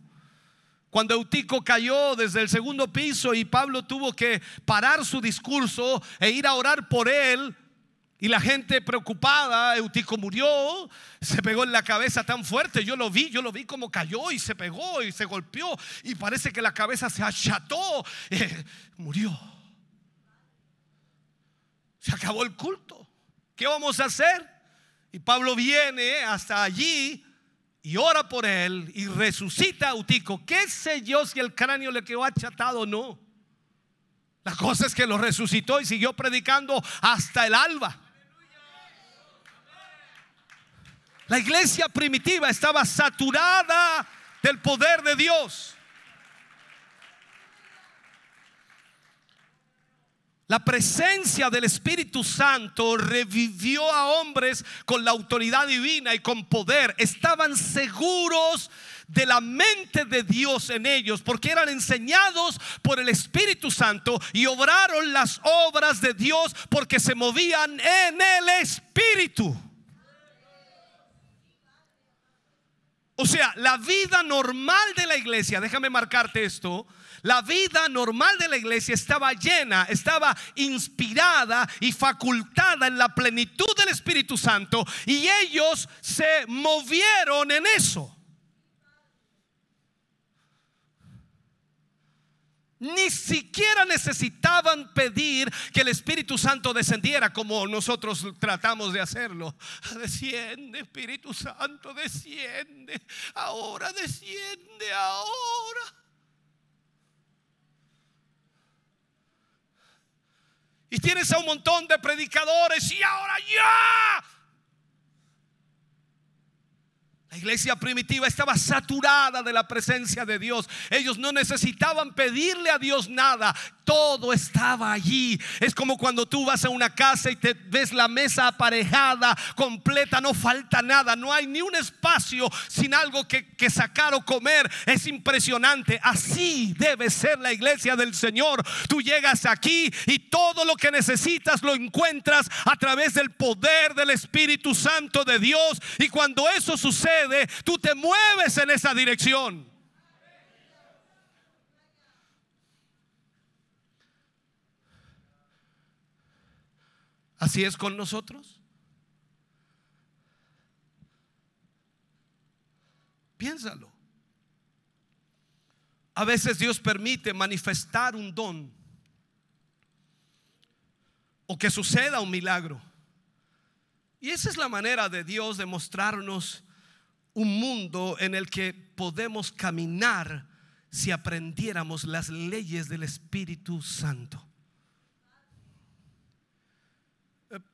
Cuando Eutico cayó desde el segundo piso y Pablo tuvo que parar su discurso e ir a orar por él, y la gente preocupada, Eutico murió, se pegó en la cabeza tan fuerte. Yo lo vi, yo lo vi como cayó y se pegó y se golpeó. Y parece que la cabeza se acható. Eh, murió. Se acabó el culto. ¿Qué vamos a hacer? Y Pablo viene hasta allí y ora por él y resucita a Eutico. ¿Qué sé yo si el cráneo le quedó achatado o no? La cosa es que lo resucitó y siguió predicando hasta el alba. La iglesia primitiva estaba saturada del poder de Dios. La presencia del Espíritu Santo revivió a hombres con la autoridad divina y con poder. Estaban seguros de la mente de Dios en ellos porque eran enseñados por el Espíritu Santo y obraron las obras de Dios porque se movían en el Espíritu. O sea, la vida normal de la iglesia, déjame marcarte esto, la vida normal de la iglesia estaba llena, estaba inspirada y facultada en la plenitud del Espíritu Santo y ellos se movieron en eso. Ni siquiera necesitaban pedir que el Espíritu Santo descendiera como nosotros tratamos de hacerlo. Desciende, Espíritu Santo, desciende. Ahora desciende, ahora. Y tienes a un montón de predicadores y ahora ya La iglesia primitiva estaba saturada de la presencia de Dios. Ellos no necesitaban pedirle a Dios nada. Todo estaba allí. Es como cuando tú vas a una casa y te ves la mesa aparejada, completa, no falta nada. No hay ni un espacio sin algo que, sacar o comer. Es impresionante. Así debe ser la iglesia del Señor. Tú llegas aquí y todo lo que necesitas lo encuentras a través del poder del Espíritu Santo de Dios. Y cuando eso sucede, tú te mueves en esa dirección. Así es con nosotros. Piénsalo. A veces Dios permite manifestar un don o que suceda un milagro Y esa es la manera de Dios de mostrarnos un mundo en el que podemos caminar si aprendiéramos las leyes del Espíritu Santo.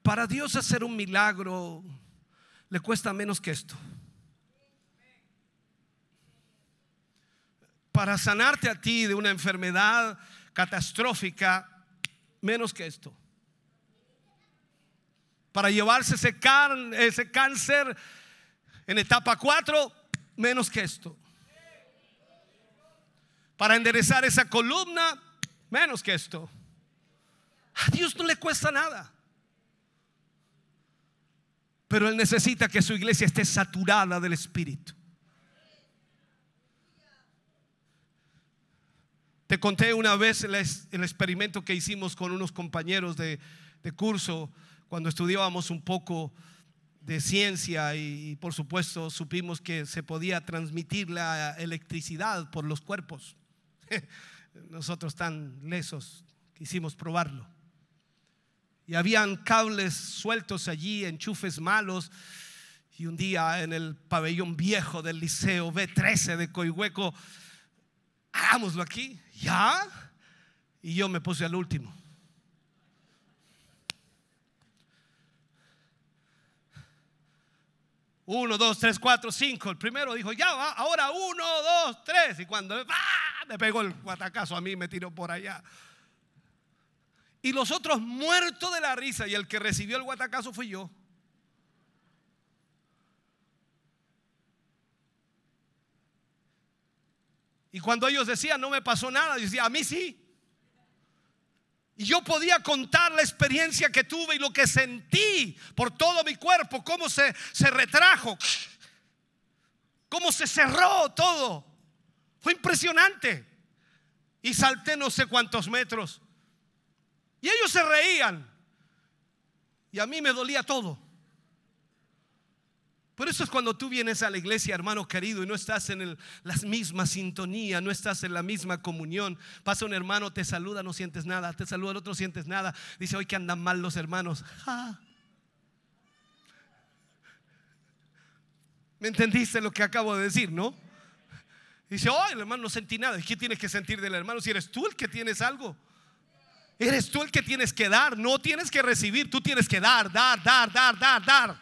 Para Dios hacer un milagro le cuesta menos que esto. Para sanarte a ti de una enfermedad catastrófica, menos que esto. Para llevarse ese, ese cáncer en etapa 4, menos que esto. Para enderezar esa columna, menos que esto. A Dios no le cuesta nada. Pero Él necesita que su iglesia esté saturada del Espíritu. Te conté una vez el, experimento que hicimos con unos compañeros de, curso cuando estudiábamos un poco de ciencia y, por supuesto supimos que se podía transmitir la electricidad por los cuerpos. Nosotros tan lesos quisimos probarlo. Y habían cables sueltos allí, enchufes malos. Y un día en el pabellón viejo del liceo B13 de Coihueco, hagámoslo aquí, ¿ya? Y yo me puse al último. Uno, dos, tres, cuatro, cinco. El primero dijo, ya va, ahora uno, dos, tres. Y cuando ¡ah! me pegó el guatacazo a mí, me tiró por allá. Y los otros muertos de la risa. Y el que recibió el guatacazo fui yo. Y cuando ellos decían, no me pasó nada, yo decía, a mí sí. Y yo podía contar la experiencia que tuve y lo que sentí por todo mi cuerpo, cómo se, se retrajo, cómo se cerró todo. Fue impresionante. Y salté no sé cuántos metros. Y ellos se reían. Y a mí me dolía todo. Por eso es cuando tú vienes a la iglesia, hermano querido, y no estás en la misma sintonía, no estás en la misma comunión. Pasa un hermano, te saluda, no sientes nada. Te saluda el otro, sientes nada. Dice, hoy que andan mal los hermanos. ¿Me entendiste lo que acabo de decir, no? Dice, oh, el hermano no sentí nada. ¿Y qué tienes que sentir del hermano si eres tú el que tienes algo? Eres tú el que tienes que dar, no tienes que recibir, tú tienes que dar, dar, dar, dar, dar, dar.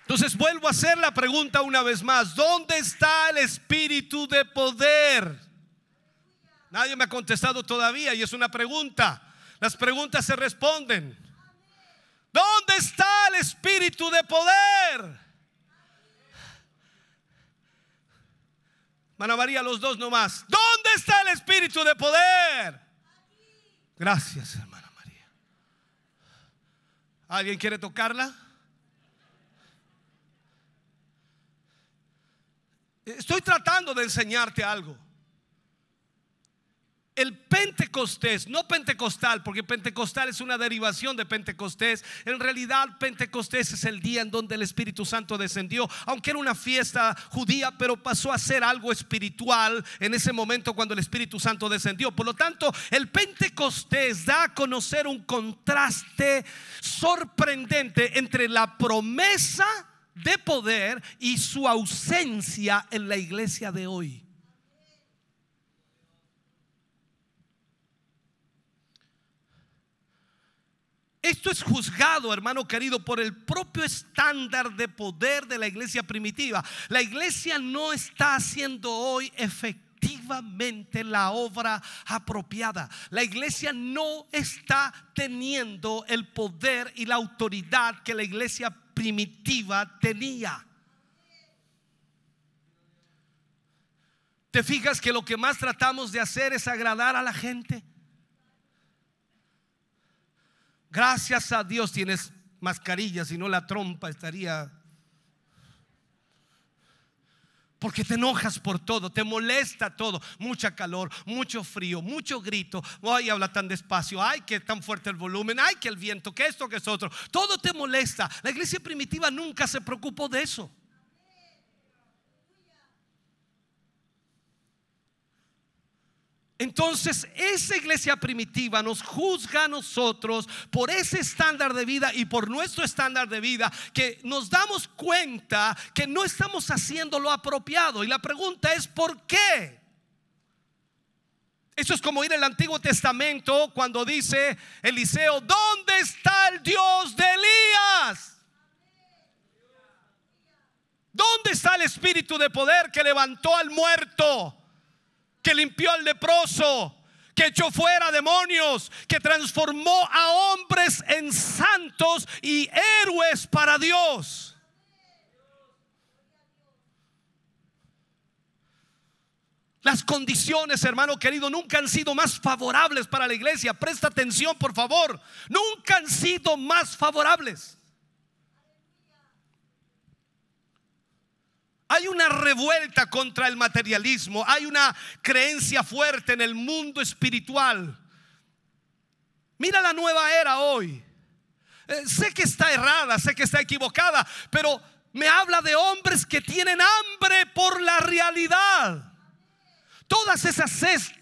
Entonces vuelvo a hacer la pregunta una vez más. ¿Dónde está el espíritu de poder? Nadie me ha contestado todavía y es una pregunta. Las preguntas se responden. ¿Dónde está el espíritu de poder? Mana María, los dos nomás. ¿Dónde está el espíritu de poder? Gracias, hermana María. ¿Alguien quiere tocarla? Estoy tratando de enseñarte algo. El Pentecostés, no Pentecostal, porque Pentecostal es una derivación de Pentecostés. En realidad, Pentecostés es el día en donde el Espíritu Santo descendió, aunque era una fiesta judía, pero pasó a ser algo espiritual en ese momento cuando el Espíritu Santo descendió. Por lo tanto, el Pentecostés da a conocer un contraste sorprendente entre la promesa de poder y su ausencia en la iglesia de hoy. Esto es juzgado, hermano querido, por el propio estándar de poder de la iglesia primitiva. La iglesia no está haciendo hoy efectivamente la obra apropiada. La iglesia no está teniendo el poder y la autoridad que la iglesia primitiva tenía. ¿Te fijas que lo que más tratamos de hacer es agradar a la gente? Gracias a Dios tienes mascarilla, si no la trompa estaría porque te enojas por todo, te molesta todo, mucha calor, mucho frío, mucho grito. Ay, habla tan despacio, ay, que tan fuerte el volumen, ay, que el viento, que esto, que es otro. Todo te molesta. La iglesia primitiva nunca se preocupó de eso. Entonces, esa iglesia primitiva nos juzga a nosotros por ese estándar de vida y por nuestro estándar de vida que nos damos cuenta que no estamos haciendo lo apropiado. Y la pregunta es, ¿por qué? Eso es como ir al Antiguo Testamento cuando dice Eliseo, ¿dónde está el Dios de Elías? ¿Dónde está el espíritu de poder que levantó al muerto? Que limpió al leproso, que echó fuera demonios, que transformó a hombres en santos y héroes para Dios. Las condiciones, hermano querido, nunca han sido más favorables para la iglesia. Presta atención, por favor. Nunca han sido más favorables. Hay una revuelta contra el materialismo, hay una creencia fuerte en el mundo espiritual. Mira la nueva era hoy. Eh, sé que está errada, sé que está equivocada, pero me habla de hombres que tienen hambre por la realidad. Todas esas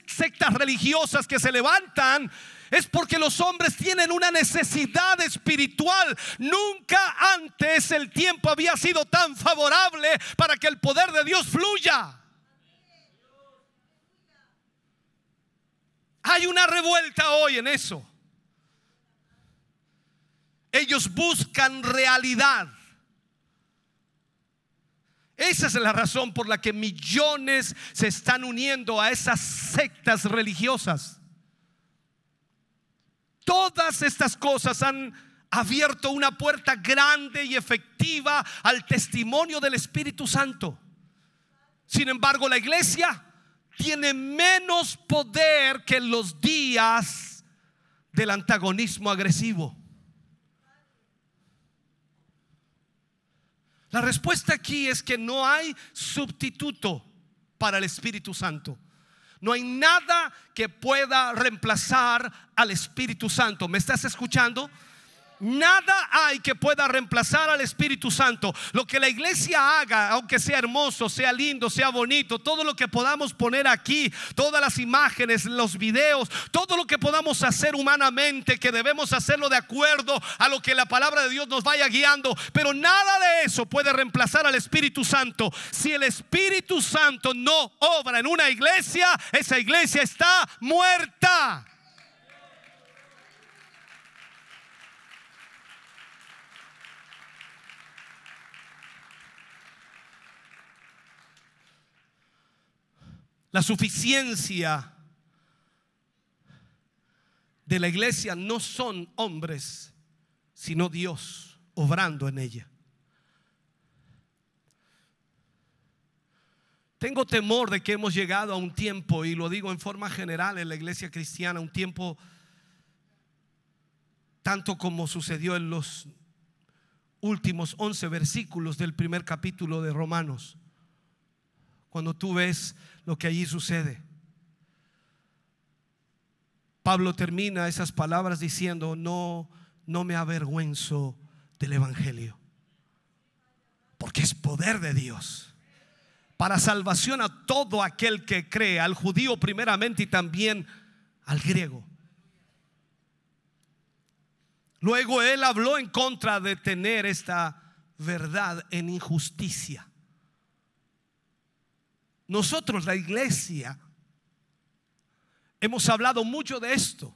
sectas religiosas que se levantan es porque los hombres tienen una necesidad espiritual. Nunca antes el tiempo había sido tan favorable para que el poder de Dios fluya. Hay una revuelta hoy en eso. Ellos buscan realidad. Esa es la razón por la que millones se están uniendo a esas sectas religiosas. Todas estas cosas han abierto una puerta grande y efectiva al testimonio del Espíritu Santo. Sin embargo, la iglesia tiene menos poder que en los días del antagonismo agresivo. La respuesta aquí es que no hay sustituto para el Espíritu Santo. No hay nada que pueda reemplazar al Espíritu Santo. ¿Me estás escuchando? Nada hay que pueda reemplazar al Espíritu Santo. Lo que la iglesia haga, aunque sea hermoso, sea lindo, sea bonito, todo lo que podamos poner aquí, todas las imágenes, los videos, todo lo que podamos hacer humanamente, que debemos hacerlo de acuerdo a lo que la palabra de Dios nos vaya guiando. Pero nada de eso puede reemplazar al Espíritu Santo. Si el Espíritu Santo no obra en una iglesia, esa iglesia está muerta. La suficiencia de la iglesia no son hombres, sino Dios obrando en ella. Tengo temor de que hemos llegado a un tiempo, y lo digo en forma general en la iglesia cristiana, un tiempo tanto como sucedió en los últimos 11 versículos del primer capítulo de Romanos, cuando tú ves lo que allí sucede. Pablo termina esas palabras diciendo, no, no me avergüenzo del Evangelio, porque es poder de Dios para salvación a todo aquel que cree, al judío primeramente y también al griego. Luego él habló en contra de tener esta verdad en injusticia. Nosotros, la iglesia, hemos hablado mucho de esto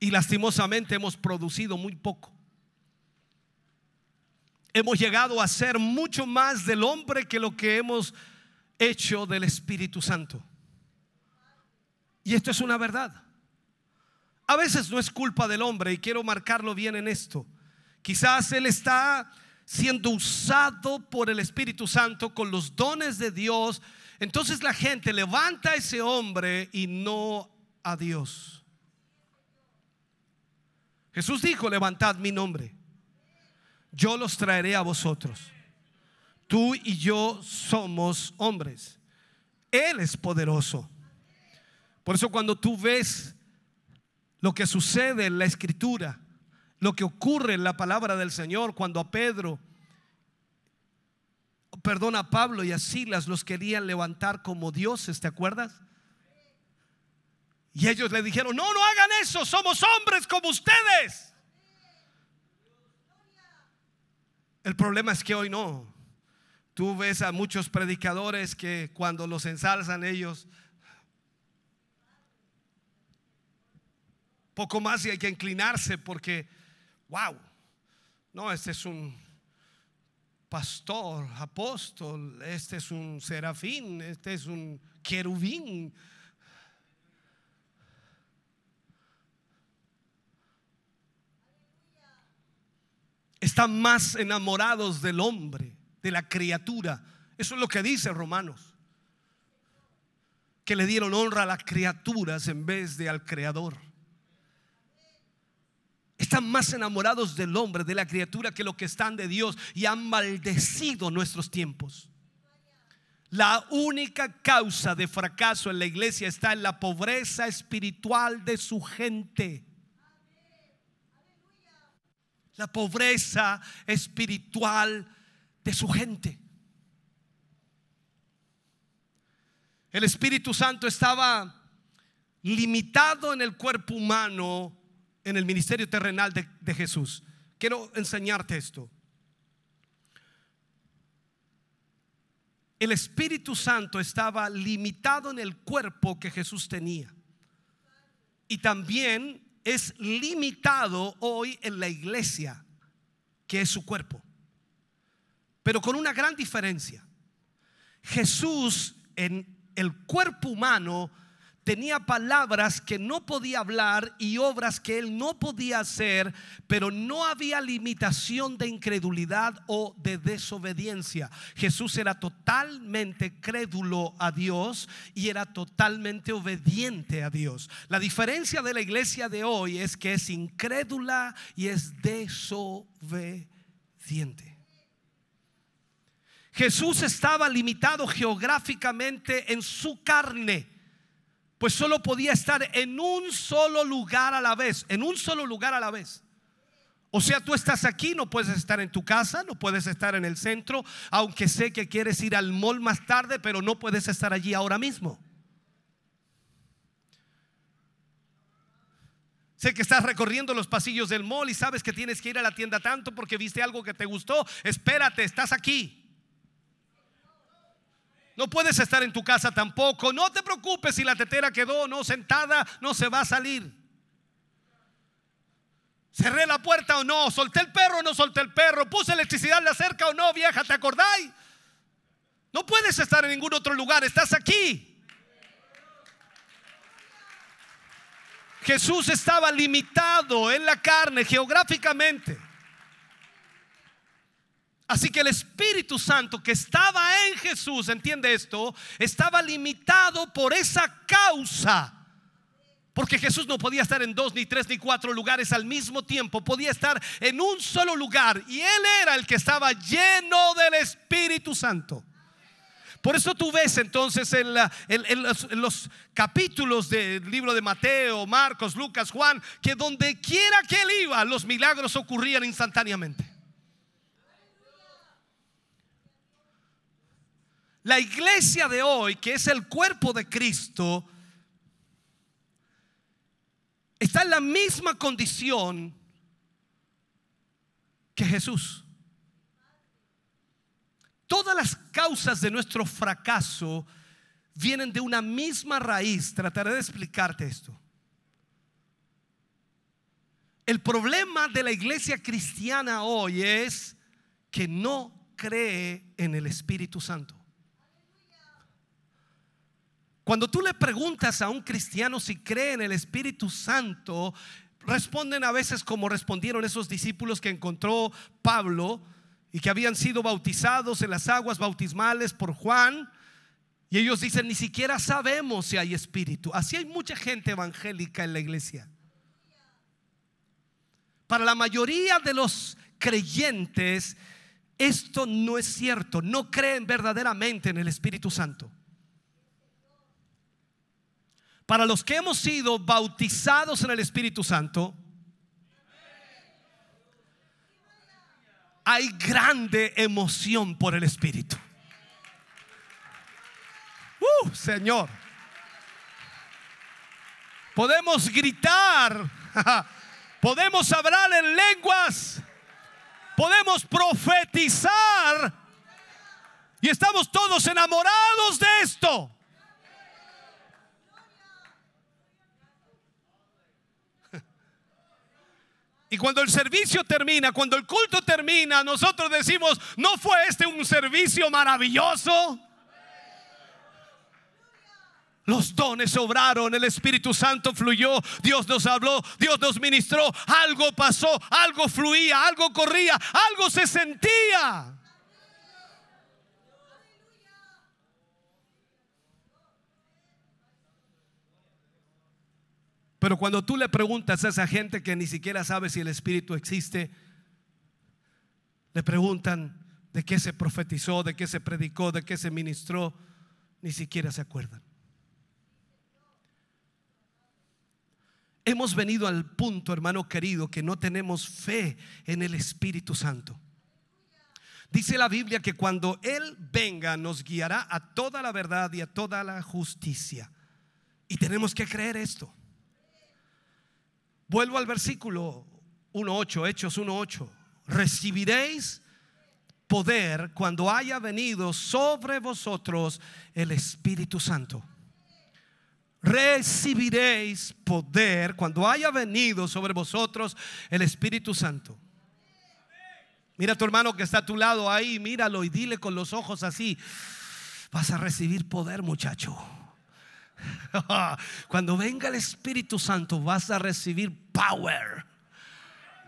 y lastimosamente hemos producido muy poco. Hemos llegado a ser mucho más del hombre que lo que hemos hecho del Espíritu Santo. Y esto es una verdad. A veces no es culpa del hombre y quiero marcarlo bien en esto. Quizás él está siendo usado por el Espíritu Santo con los dones de Dios, entonces la gente levanta a ese hombre y no a Dios. Jesús dijo, levantad mi nombre, yo los traeré a vosotros. Tú y yo somos hombres. Él es poderoso. Por eso cuando tú ves lo que sucede en la escritura, lo que ocurre en la palabra del Señor cuando a Pedro, perdón, a Pablo y a Silas los querían levantar como dioses, ¿te acuerdas? Y ellos le dijeron, no, no hagan eso, somos hombres como ustedes. El problema es que hoy no. Tú ves a muchos predicadores que cuando los ensalzan ellos, poco más y hay que inclinarse porque, wow, no, este es un pastor, apóstol, este es un serafín, este es un querubín. Están más enamorados del hombre, de la criatura. Eso es lo que dice Romanos. Que le dieron honra a las criaturas en vez de al creador. Están más enamorados del hombre, de la criatura, que lo que están de Dios y han maldecido nuestros tiempos. La única causa de fracaso en la iglesia está en la pobreza espiritual de su gente. La pobreza espiritual de su gente. El Espíritu Santo estaba limitado en el cuerpo humano en el ministerio terrenal de, Jesús. Quiero enseñarte esto. El Espíritu Santo estaba limitado en el cuerpo que Jesús tenía. Y también es limitado hoy en la iglesia, que es su cuerpo. Pero con una gran diferencia. Jesús en el cuerpo humano tenía palabras que no podía hablar y obras que él no podía hacer, pero no había limitación de incredulidad o de desobediencia. Jesús era totalmente crédulo a Dios y era totalmente obediente a Dios. La diferencia de la iglesia de hoy es que es incrédula y es desobediente. Jesús estaba limitado geográficamente en su carne pues solo podía estar en un solo lugar a la vez, en un solo lugar a la vez. O sea, tú estás aquí, no puedes estar en tu casa, no puedes estar en el centro, aunque sé que quieres ir al mall más tarde, pero no puedes estar allí ahora mismo. Sé que estás recorriendo los pasillos del mall y sabes que tienes que ir a la tienda tanto porque viste algo que te gustó. Espérate, estás aquí. No puedes estar en tu casa tampoco. No te preocupes si la tetera quedó no sentada, no se va a salir. Cerré la puerta o no, solté el perro o no solté el perro, puse electricidad en la cerca o no, vieja, ¿te acordáis? No puedes estar en ningún otro lugar, estás aquí. Jesús estaba limitado en la carne geográficamente. Así que el Espíritu Santo que estaba en Jesús, entiende esto, estaba limitado por esa causa. Porque Jesús no podía estar en dos, ni tres, ni cuatro lugares al mismo tiempo. Podía estar en un solo lugar. Y Él era el que estaba lleno del Espíritu Santo. Por eso tú ves entonces en, los, los, capítulos del libro de Mateo, Marcos, Lucas, Juan, que donde quiera que él iba, los milagros ocurrían instantáneamente. La iglesia de hoy, que es el cuerpo de Cristo, está en la misma condición que Jesús. Todas las causas de nuestro fracaso vienen de una misma raíz. Trataré de explicarte esto. El problema de la iglesia cristiana hoy es que no cree en el Espíritu Santo. Cuando tú le preguntas a un cristiano si cree en el Espíritu Santo, responden a veces como respondieron esos discípulos que encontró Pablo y que habían sido bautizados en las aguas bautismales por Juan. Y ellos dicen, ni siquiera sabemos si hay espíritu. Así hay mucha gente evangélica en la iglesia. Para la mayoría de los creyentes, esto no es cierto. No creen verdaderamente en el Espíritu Santo. Para los que hemos sido bautizados en el Espíritu Santo, hay grande emoción por el Espíritu. Uh, Señor. podemos gritar, podemos hablar en lenguas, podemos profetizar y estamos todos enamorados de esto. Y cuando el servicio termina, cuando el culto termina, nosotros decimos, ¿no fue este un servicio maravilloso? Los dones obraron, el Espíritu Santo fluyó, Dios nos habló, Dios nos ministró, algo pasó, algo fluía, algo corría, algo se sentía. Pero cuando tú le preguntas a esa gente que ni siquiera sabe si el Espíritu existe, le preguntan de qué se profetizó, de qué se predicó, de qué se ministró, ni siquiera se acuerdan. Hemos venido al punto, hermano querido, que no tenemos fe en el Espíritu Santo. Dice la Biblia que cuando Él venga nos guiará a toda la verdad y a toda la justicia. Y tenemos que creer esto. Vuelvo al versículo 1.8, Hechos 1.8. Recibiréis poder cuando haya venido sobre vosotros el Espíritu Santo. Recibiréis poder cuando haya venido sobre vosotros el Espíritu Santo. Mira a tu hermano que está a tu lado ahí, míralo y dile con los ojos así, vas a recibir poder muchacho. Cuando venga el Espíritu Santo vas a recibir power.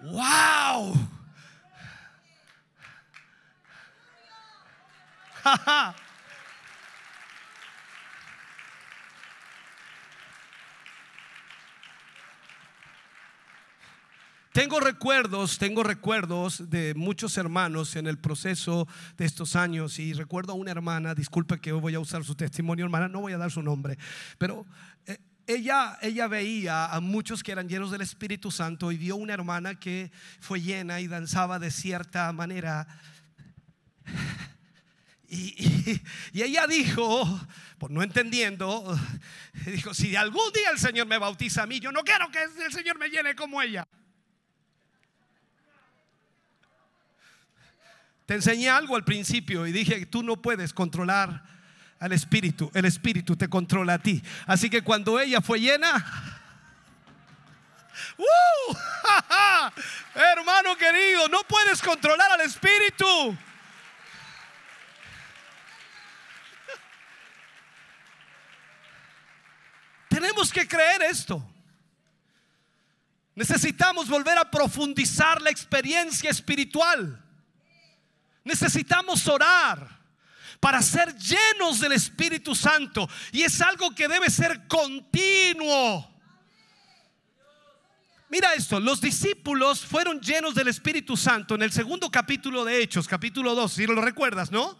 Wow. Tengo recuerdos, tengo recuerdos de muchos hermanos en el proceso de estos años y recuerdo a una hermana, disculpe que voy a usar su testimonio, hermana, no voy a dar su nombre, pero eh, ella, ella veía a muchos que eran llenos del Espíritu Santo y vio una hermana que fue llena y danzaba de cierta manera. Y, y, ella dijo, por no entendiendo, dijo, si algún día el Señor me bautiza a mí, yo no quiero que el Señor me llene como ella. Te enseñé algo al principio y dije que tú no puedes controlar al espíritu, el espíritu te controla a ti. Así que cuando ella fue llena, ¡uh! hermano querido, no puedes controlar al espíritu. Tenemos que creer esto. Necesitamos volver a profundizar la experiencia espiritual. Necesitamos orar para ser llenos del Espíritu Santo. Y es algo que debe ser continuo. Mira esto, los discípulos fueron llenos del Espíritu Santo en el segundo capítulo de Hechos, capítulo 2, si lo recuerdas, ¿no?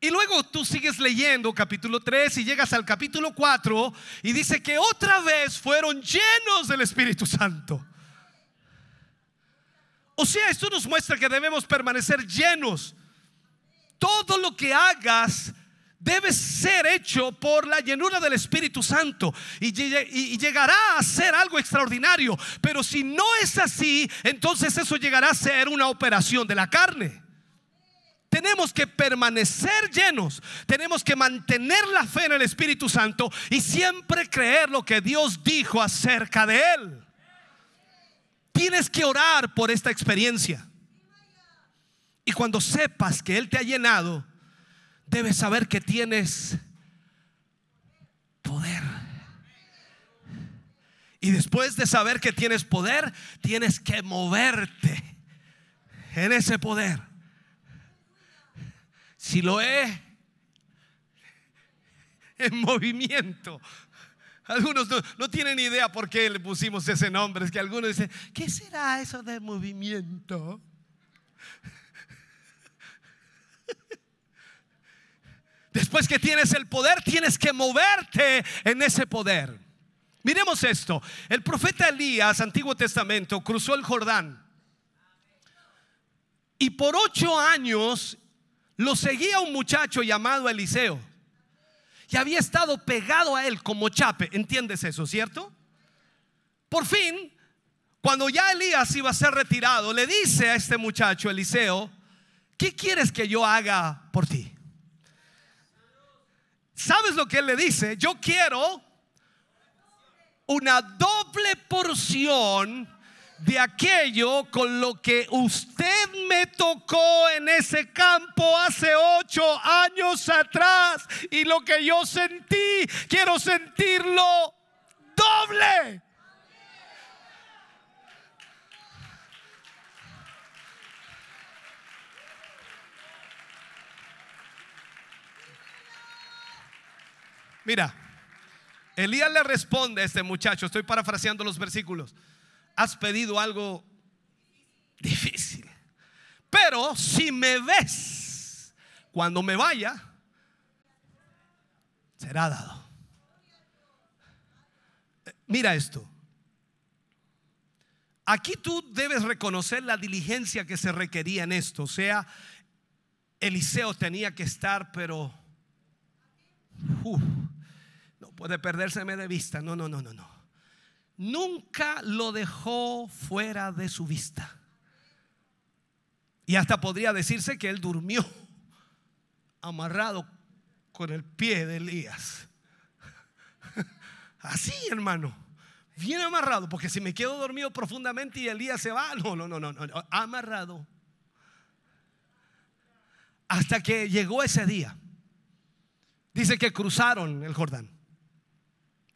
Y luego tú sigues leyendo capítulo 3 y llegas al capítulo 4 y dice que otra vez fueron llenos del Espíritu Santo. O sea, esto nos muestra que debemos permanecer llenos. Todo lo que hagas debe ser hecho por la llenura del Espíritu Santo y, llegará a ser algo extraordinario. Pero si no es así, entonces eso llegará a ser una operación de la carne. Tenemos que permanecer llenos, tenemos que mantener la fe en el Espíritu Santo y siempre creer lo que Dios dijo acerca de él. Tienes que orar por esta experiencia. Y cuando sepas que Él te ha llenado, debes saber que tienes poder. Y después de saber que tienes poder, tienes que moverte en ese poder. Si lo he en movimiento, algunos no, tienen idea por qué le pusimos ese nombre. Es que algunos dicen, ¿qué será eso de movimiento? Después que tienes el poder, tienes que moverte en ese poder. Miremos esto. El profeta Elías, Antiguo Testamento, cruzó el Jordán. Y por ocho años lo seguía un muchacho llamado Eliseo. Y había estado pegado a él como chape. ¿Entiendes eso, cierto? Por fin, cuando ya Elías iba a ser retirado, le dice a este muchacho, Eliseo, ¿qué quieres que yo haga por ti? ¿Sabes lo que él le dice? Yo quiero una doble porción de aquello con lo que usted me tocó en ese campo hace ocho años atrás y lo que yo sentí, quiero sentirlo doble. Mira, Elías le responde a este muchacho, estoy parafraseando los versículos, has pedido algo difícil, pero si me ves cuando me vaya, será dado. Mira esto. Aquí tú debes reconocer la diligencia que se requería en esto. O sea, Eliseo tenía que estar, pero puede perdérseme de vista. No, no, no, no, no. Nunca lo dejó fuera de su vista. Y hasta podría decirse que él durmió amarrado con el pie de Elías. Así, hermano. Bien amarrado, porque si me quedo dormido profundamente y Elías se va, no, no, no, no, no, amarrado. Hasta que llegó ese día. Dice que cruzaron el Jordán.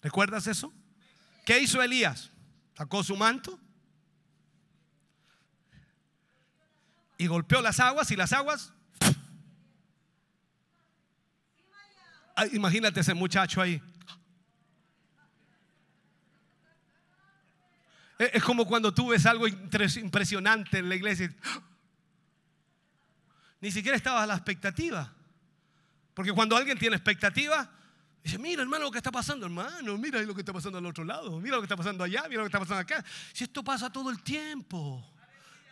¿Recuerdas eso? ¿Qué hizo Elías? Sacó su manto y golpeó las aguas y las aguas... imagínate ese muchacho ahí. Es como cuando tú ves algo impresionante en la iglesia. Ni siquiera estabas a la expectativa. Porque cuando alguien tiene expectativa, Dice, mira hermano lo que está pasando, hermano, mira lo que está pasando al otro lado, mira lo que está pasando allá, mira lo que está pasando acá. Si esto pasa todo el tiempo.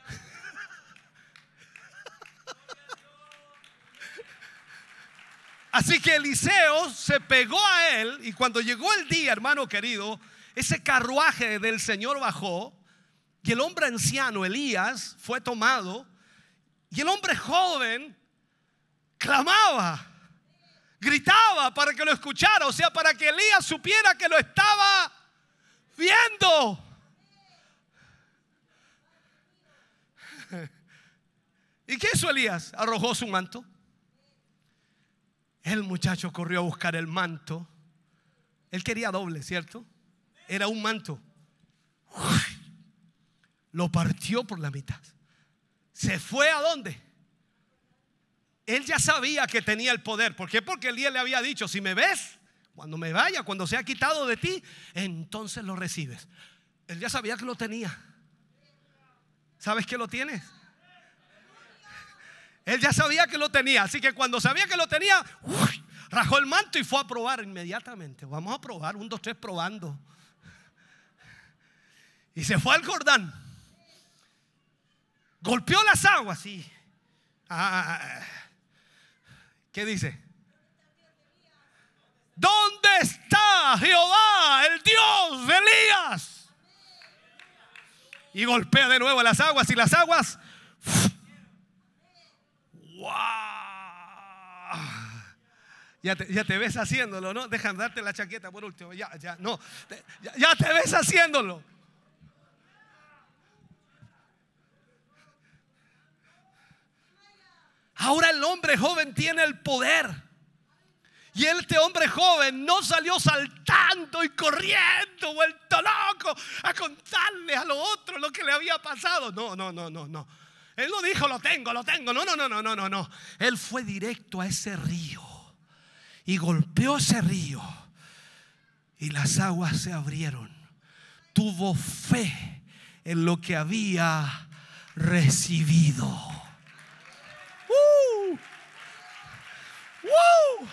Así que Eliseo se pegó a él y cuando llegó el día, hermano querido, ese carruaje del Señor bajó y el hombre anciano, Elías, fue tomado y el hombre joven clamaba gritaba para que lo escuchara, o sea, para que Elías supiera que lo estaba viendo. ¿Y qué hizo Elías? Arrojó su manto. El muchacho corrió a buscar el manto. Él quería doble, ¿cierto? Era un manto. Lo partió por la mitad. ¿Se fue a dónde? Él ya sabía que tenía el poder. ¿Por qué? Porque día le había dicho, si me ves, cuando me vaya, cuando sea quitado de ti, entonces lo recibes. Él ya sabía que lo tenía. ¿Sabes que lo tienes? Él ya sabía que lo tenía. Así que cuando sabía que lo tenía, rajó el manto y fue a probar inmediatamente. Vamos a probar, un, dos, tres, probando. Y se fue al Jordán. Golpeó las aguas y... Ah, ah, ah, ¿Qué dice? ¿Dónde está Jehová, el Dios de Elías? Y golpea de nuevo las aguas y las aguas. ¡Wow! Ya te, ves haciéndolo, ¿no? Dejan darte la chaqueta por último. Ya, ya, no. ya te ves haciéndolo. Ahora el hombre joven tiene el poder. Y este hombre joven no salió saltando y corriendo, vuelto loco, a contarle a lo otro lo que le había pasado. No, no, no, no, no. Él no dijo lo tengo, lo tengo. No, no, no, no, no, no, no. Él fue directo a ese río y golpeó ese río y las aguas se abrieron. Tuvo fe en lo que había recibido. ¡Woo!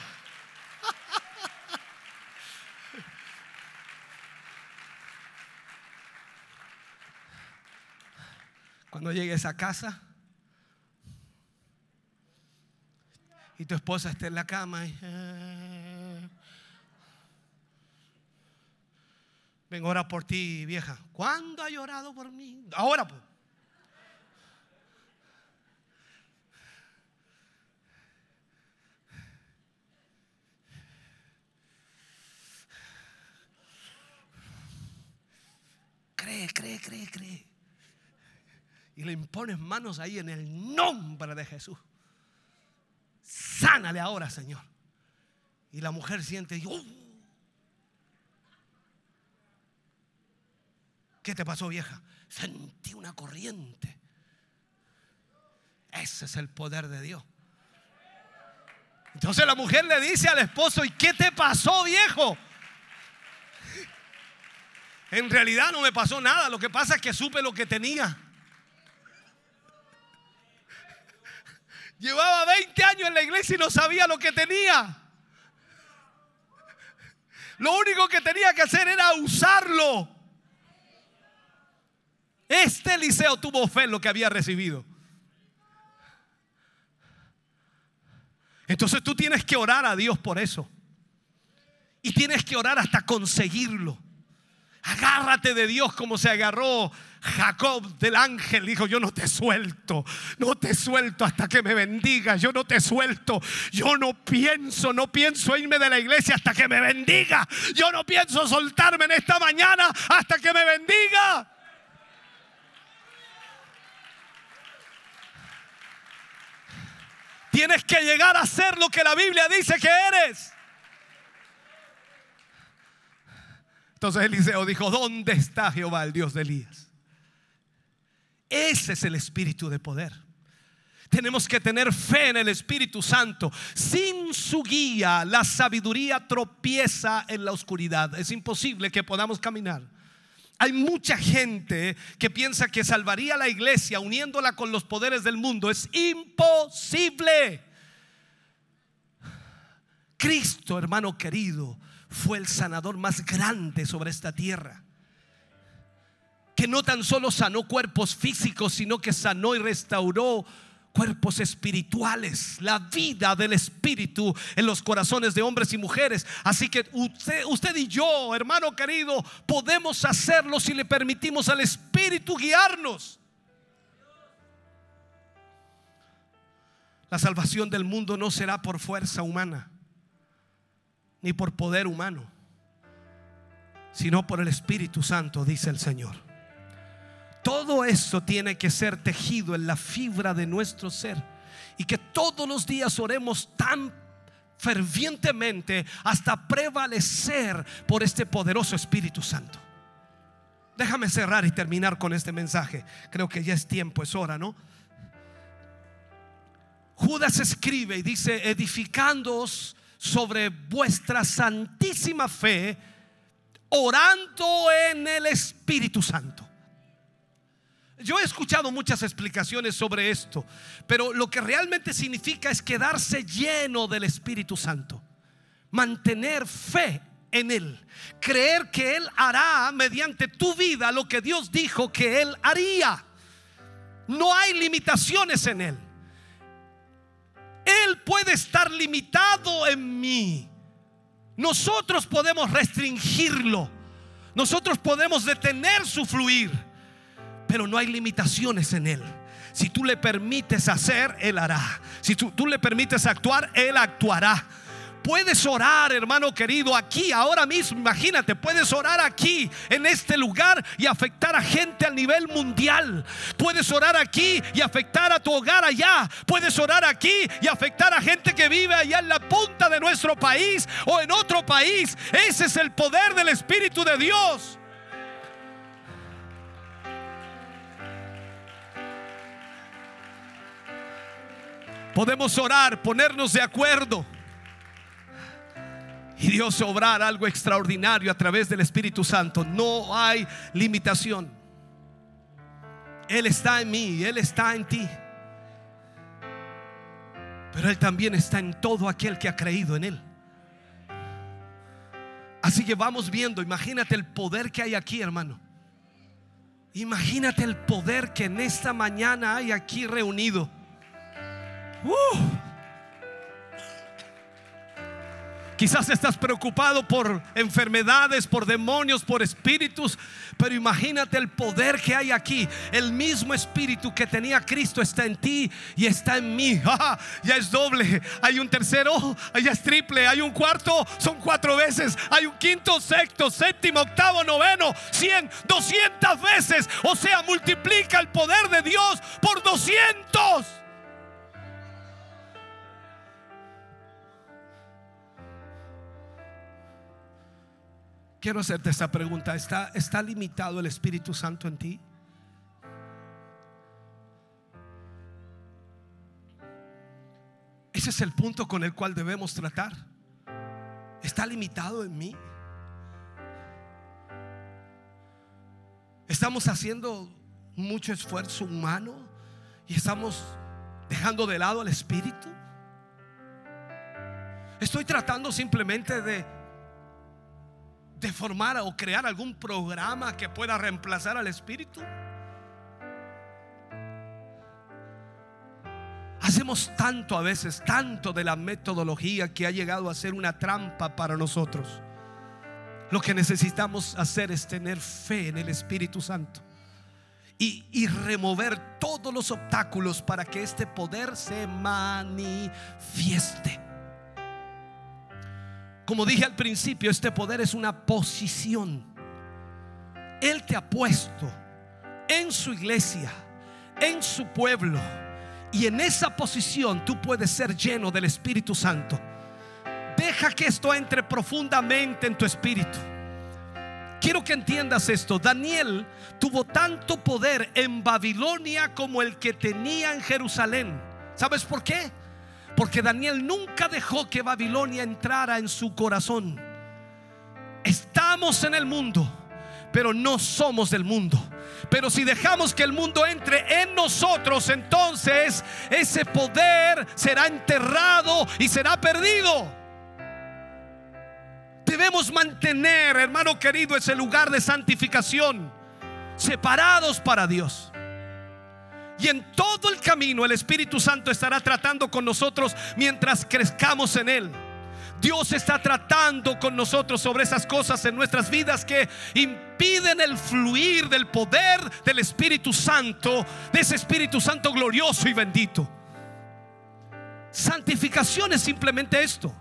Cuando llegues a casa y tu esposa esté en la cama y, Vengo a orar por ti, vieja. ¿Cuándo ha llorado por mí? Ahora, pues. Cree, cree, cree, cree. Y le impones manos ahí en el nombre de Jesús. Sánale ahora, Señor. Y la mujer siente, ¡uh! ¿qué te pasó, vieja? Sentí una corriente. Ese es el poder de Dios. Entonces la mujer le dice al esposo, ¿y qué te pasó, viejo? En realidad no me pasó nada, lo que pasa es que supe lo que tenía. Llevaba 20 años en la iglesia y no sabía lo que tenía. Lo único que tenía que hacer era usarlo. Este Eliseo tuvo fe en lo que había recibido. Entonces tú tienes que orar a Dios por eso. Y tienes que orar hasta conseguirlo. Agárrate de Dios como se agarró Jacob del ángel. Dijo, yo no te suelto, no te suelto hasta que me bendiga. Yo no te suelto. Yo no pienso, no pienso irme de la iglesia hasta que me bendiga. Yo no pienso soltarme en esta mañana hasta que me bendiga. Tienes que llegar a ser lo que la Biblia dice que eres. Entonces Eliseo dijo, ¿dónde está Jehová, el Dios de Elías? Ese es el espíritu de poder. Tenemos que tener fe en el Espíritu Santo. Sin su guía, la sabiduría tropieza en la oscuridad. Es imposible que podamos caminar. Hay mucha gente que piensa que salvaría a la iglesia uniéndola con los poderes del mundo. Es imposible. Cristo, hermano querido, fue el sanador más grande sobre esta tierra. Que no tan solo sanó cuerpos físicos, sino que sanó y restauró cuerpos espirituales, la vida del espíritu en los corazones de hombres y mujeres. Así que usted, usted y yo, hermano querido, podemos hacerlo si le permitimos al espíritu guiarnos. La salvación del mundo no será por fuerza humana ni por poder humano, sino por el Espíritu Santo, dice el Señor. Todo eso tiene que ser tejido en la fibra de nuestro ser y que todos los días oremos tan fervientemente hasta prevalecer por este poderoso Espíritu Santo. Déjame cerrar y terminar con este mensaje. Creo que ya es tiempo, es hora, ¿no? Judas escribe y dice, edificándoos sobre vuestra santísima fe, orando en el Espíritu Santo. Yo he escuchado muchas explicaciones sobre esto, pero lo que realmente significa es quedarse lleno del Espíritu Santo, mantener fe en Él, creer que Él hará mediante tu vida lo que Dios dijo que Él haría. No hay limitaciones en Él. Él puede estar limitado en mí. Nosotros podemos restringirlo. Nosotros podemos detener su fluir. Pero no hay limitaciones en Él. Si tú le permites hacer, Él hará. Si tú, tú le permites actuar, Él actuará. Puedes orar, hermano querido, aquí, ahora mismo. Imagínate, puedes orar aquí, en este lugar, y afectar a gente a nivel mundial. Puedes orar aquí y afectar a tu hogar allá. Puedes orar aquí y afectar a gente que vive allá en la punta de nuestro país o en otro país. Ese es el poder del Espíritu de Dios. Podemos orar, ponernos de acuerdo y Dios obrar algo extraordinario a través del Espíritu Santo. No hay limitación. Él está en mí, Él está en ti. Pero Él también está en todo aquel que ha creído en Él. Así que vamos viendo, imagínate el poder que hay aquí, hermano. Imagínate el poder que en esta mañana hay aquí reunido. Uh. Quizás estás preocupado por enfermedades, por demonios, por espíritus, pero imagínate el poder que hay aquí. El mismo espíritu que tenía Cristo está en ti y está en mí. Ya es doble. Hay un tercero, ya es triple. Hay un cuarto, son cuatro veces. Hay un quinto, sexto, séptimo, octavo, noveno, cien, doscientas veces. O sea, multiplica el poder de Dios por doscientos. Quiero hacerte esta pregunta. ¿Está, ¿Está limitado el Espíritu Santo en ti? Ese es el punto con el cual debemos tratar. ¿Está limitado en mí? Estamos haciendo mucho esfuerzo humano y estamos dejando de lado al Espíritu. Estoy tratando simplemente de de formar o crear algún programa que pueda reemplazar al Espíritu? Hacemos tanto a veces, tanto de la metodología que ha llegado a ser una trampa para nosotros. Lo que necesitamos hacer es tener fe en el Espíritu Santo y, y remover todos los obstáculos para que este poder se manifieste. Como dije al principio, este poder es una posición. Él te ha puesto en su iglesia, en su pueblo. Y en esa posición tú puedes ser lleno del Espíritu Santo. Deja que esto entre profundamente en tu espíritu. Quiero que entiendas esto. Daniel tuvo tanto poder en Babilonia como el que tenía en Jerusalén. ¿Sabes por qué? Porque Daniel nunca dejó que Babilonia entrara en su corazón. Estamos en el mundo, pero no somos del mundo. Pero si dejamos que el mundo entre en nosotros, entonces ese poder será enterrado y será perdido. Debemos mantener, hermano querido, ese lugar de santificación, separados para Dios. Y en todo el camino el Espíritu Santo estará tratando con nosotros mientras crezcamos en Él. Dios está tratando con nosotros sobre esas cosas en nuestras vidas que impiden el fluir del poder del Espíritu Santo, de ese Espíritu Santo glorioso y bendito. Santificación es simplemente esto.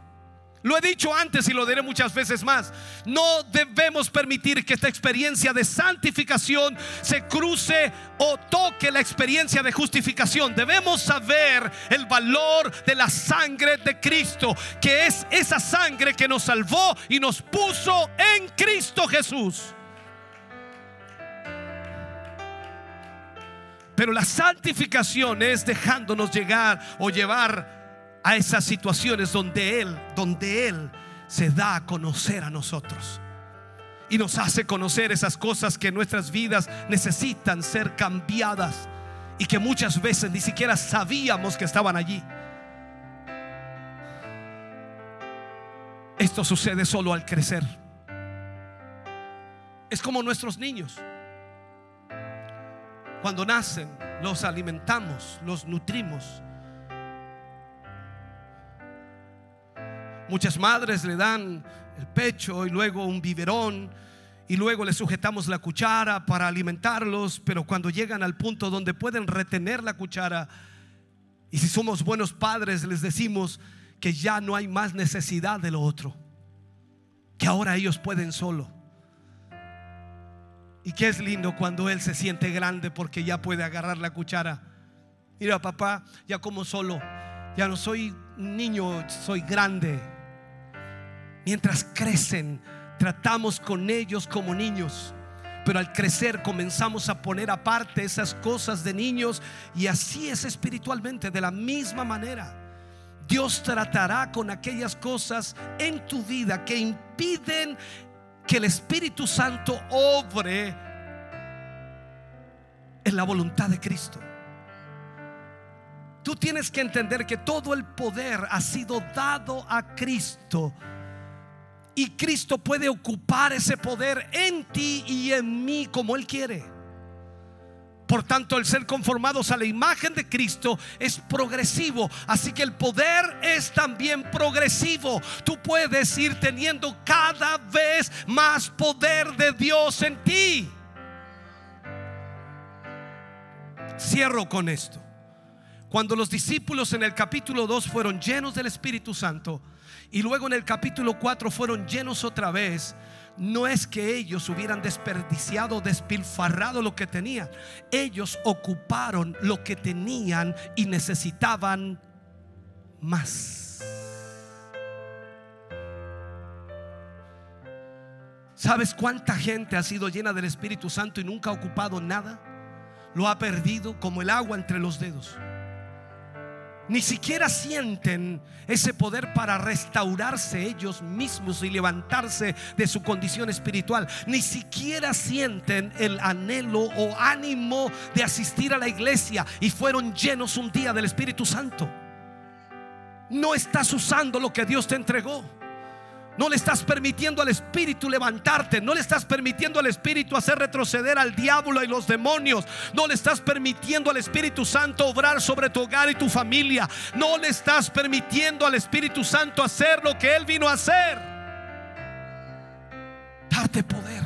Lo he dicho antes y lo diré muchas veces más. No debemos permitir que esta experiencia de santificación se cruce o toque la experiencia de justificación. Debemos saber el valor de la sangre de Cristo, que es esa sangre que nos salvó y nos puso en Cristo Jesús. Pero la santificación es dejándonos llegar o llevar a esas situaciones donde Él, donde Él se da a conocer a nosotros. Y nos hace conocer esas cosas que nuestras vidas necesitan ser cambiadas y que muchas veces ni siquiera sabíamos que estaban allí. Esto sucede solo al crecer. Es como nuestros niños. Cuando nacen, los alimentamos, los nutrimos Muchas madres le dan el pecho y luego un biberón y luego le sujetamos la cuchara para alimentarlos, pero cuando llegan al punto donde pueden retener la cuchara, y si somos buenos padres les decimos que ya no hay más necesidad de lo otro, que ahora ellos pueden solo. Y que es lindo cuando él se siente grande porque ya puede agarrar la cuchara. Mira, papá, ya como solo, ya no soy niño, soy grande Mientras crecen, tratamos con ellos como niños. Pero al crecer comenzamos a poner aparte esas cosas de niños y así es espiritualmente, de la misma manera. Dios tratará con aquellas cosas en tu vida que impiden que el Espíritu Santo obre en la voluntad de Cristo. Tú tienes que entender que todo el poder ha sido dado a Cristo y Cristo puede ocupar ese poder en ti y en mí como Él quiere. Por tanto, el ser conformados a la imagen de Cristo es progresivo. Así que el poder es también progresivo. Tú puedes ir teniendo cada vez más poder de Dios en ti. Cierro con esto. Cuando los discípulos en el capítulo 2 fueron llenos del Espíritu Santo y luego en el capítulo 4 fueron llenos otra vez, no es que ellos hubieran desperdiciado, despilfarrado lo que tenían. Ellos ocuparon lo que tenían y necesitaban más. ¿Sabes cuánta gente ha sido llena del Espíritu Santo y nunca ha ocupado nada? Lo ha perdido como el agua entre los dedos ni siquiera sienten ese poder para restaurarse ellos mismos y levantarse de su condición espiritual. Ni siquiera sienten el anhelo o ánimo de asistir a la iglesia y fueron llenos un día del Espíritu Santo. No estás usando lo que Dios te entregó. No le estás permitiendo al Espíritu levantarte. No le estás permitiendo al Espíritu hacer retroceder al diablo y los demonios. No le estás permitiendo al Espíritu Santo obrar sobre tu hogar y tu familia. No le estás permitiendo al Espíritu Santo hacer lo que Él vino a hacer. Darte poder.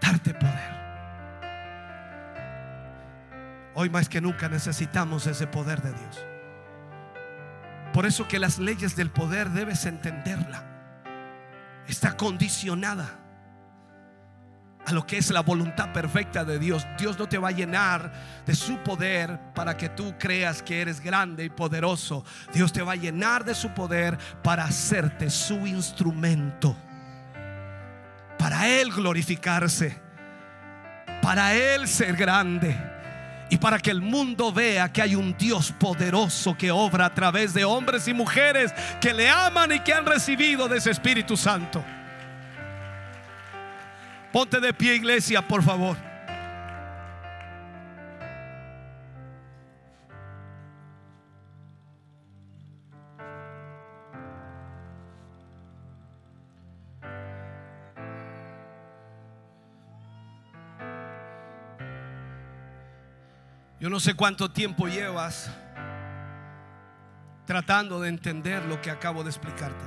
Darte poder. Hoy más que nunca necesitamos ese poder de Dios. Por eso que las leyes del poder debes entenderla. Está condicionada a lo que es la voluntad perfecta de Dios. Dios no te va a llenar de su poder para que tú creas que eres grande y poderoso. Dios te va a llenar de su poder para hacerte su instrumento. Para Él glorificarse. Para Él ser grande y para que el mundo vea que hay un Dios poderoso que obra a través de hombres y mujeres que le aman y que han recibido de ese Espíritu Santo. Ponte de pie iglesia, por favor. Yo no sé cuánto tiempo llevas tratando de entender lo que acabo de explicarte.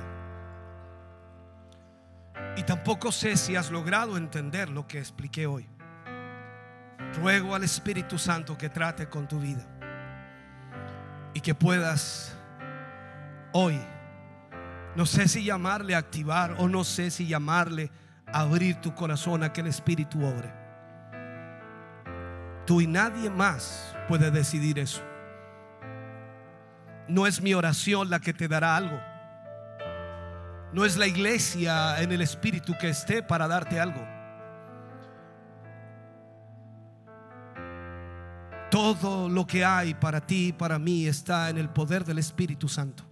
Y tampoco sé si has logrado entender lo que expliqué hoy. Ruego al Espíritu Santo que trate con tu vida y que puedas hoy, no sé si llamarle a activar o no sé si llamarle a abrir tu corazón a que el Espíritu obre. Tú y nadie más puede decidir eso. No es mi oración la que te dará algo. No es la iglesia en el Espíritu que esté para darte algo. Todo lo que hay para ti y para mí está en el poder del Espíritu Santo.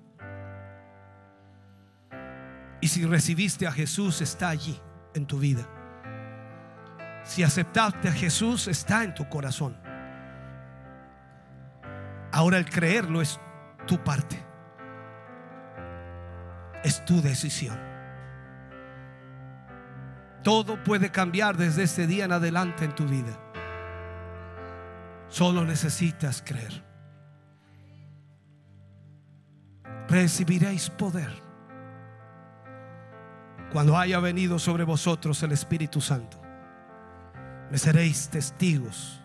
Y si recibiste a Jesús, está allí en tu vida. Si aceptaste a Jesús, está en tu corazón. Ahora el creerlo es tu parte. Es tu decisión. Todo puede cambiar desde este día en adelante en tu vida. Solo necesitas creer. Recibiréis poder cuando haya venido sobre vosotros el Espíritu Santo me seréis testigos.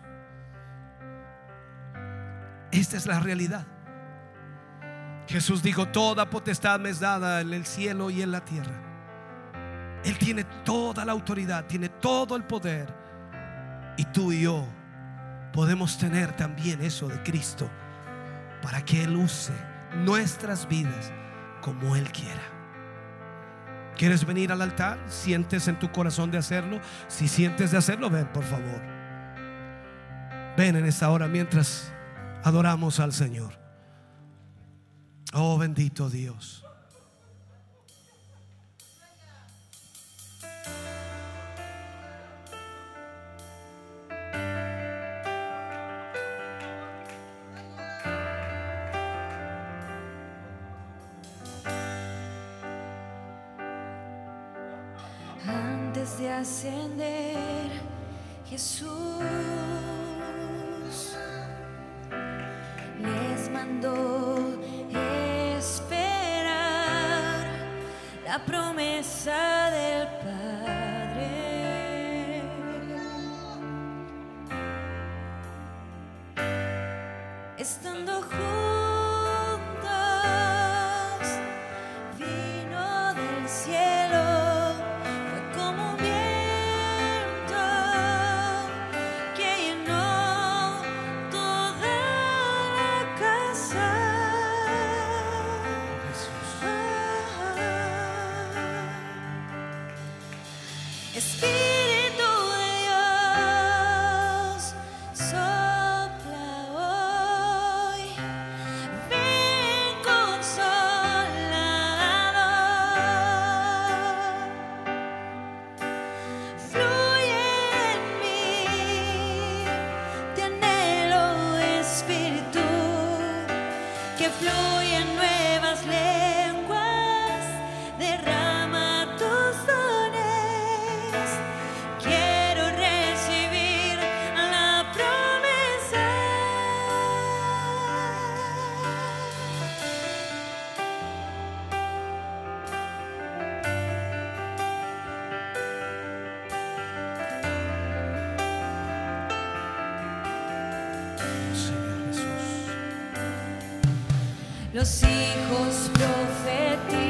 Esta es la realidad. Jesús dijo, toda potestad me es dada en el cielo y en la tierra. Él tiene toda la autoridad, tiene todo el poder. Y tú y yo podemos tener también eso de Cristo para que Él use nuestras vidas como Él quiera. ¿Quieres venir al altar? ¿Sientes en tu corazón de hacerlo? Si sientes de hacerlo, ven, por favor. Ven en esta hora mientras adoramos al Señor. Oh bendito Dios.
La Los hijos profetizarán,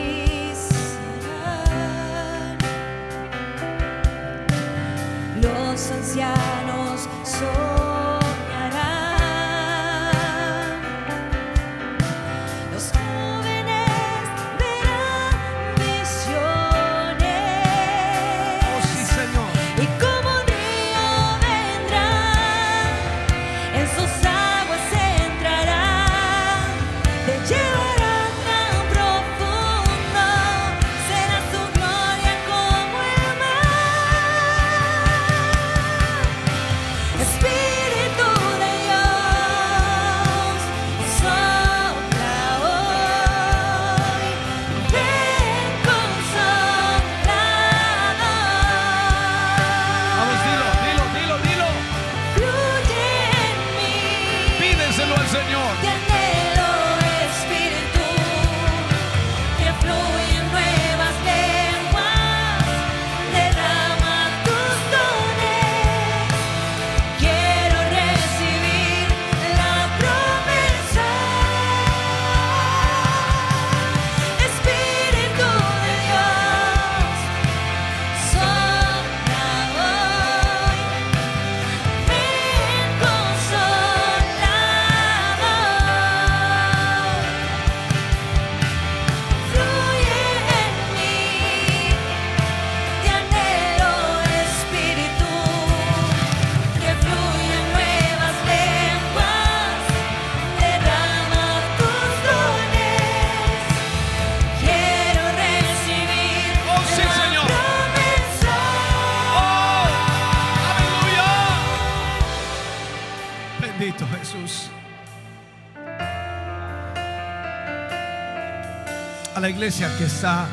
iglesia que está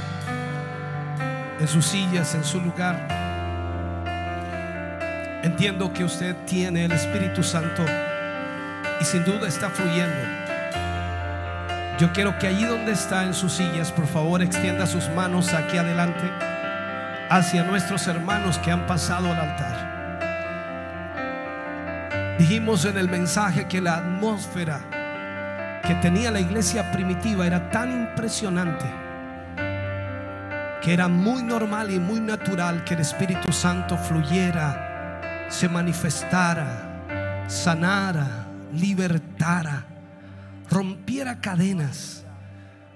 en sus sillas, en su lugar. Entiendo que usted tiene el Espíritu Santo y sin duda está fluyendo. Yo quiero que allí donde está en sus sillas, por favor, extienda sus manos aquí adelante hacia nuestros hermanos que han pasado al altar. Dijimos en el mensaje que la atmósfera que tenía la iglesia primitiva era tan impresionante que era muy normal y muy natural que el Espíritu Santo fluyera, se manifestara, sanara, libertara, rompiera cadenas.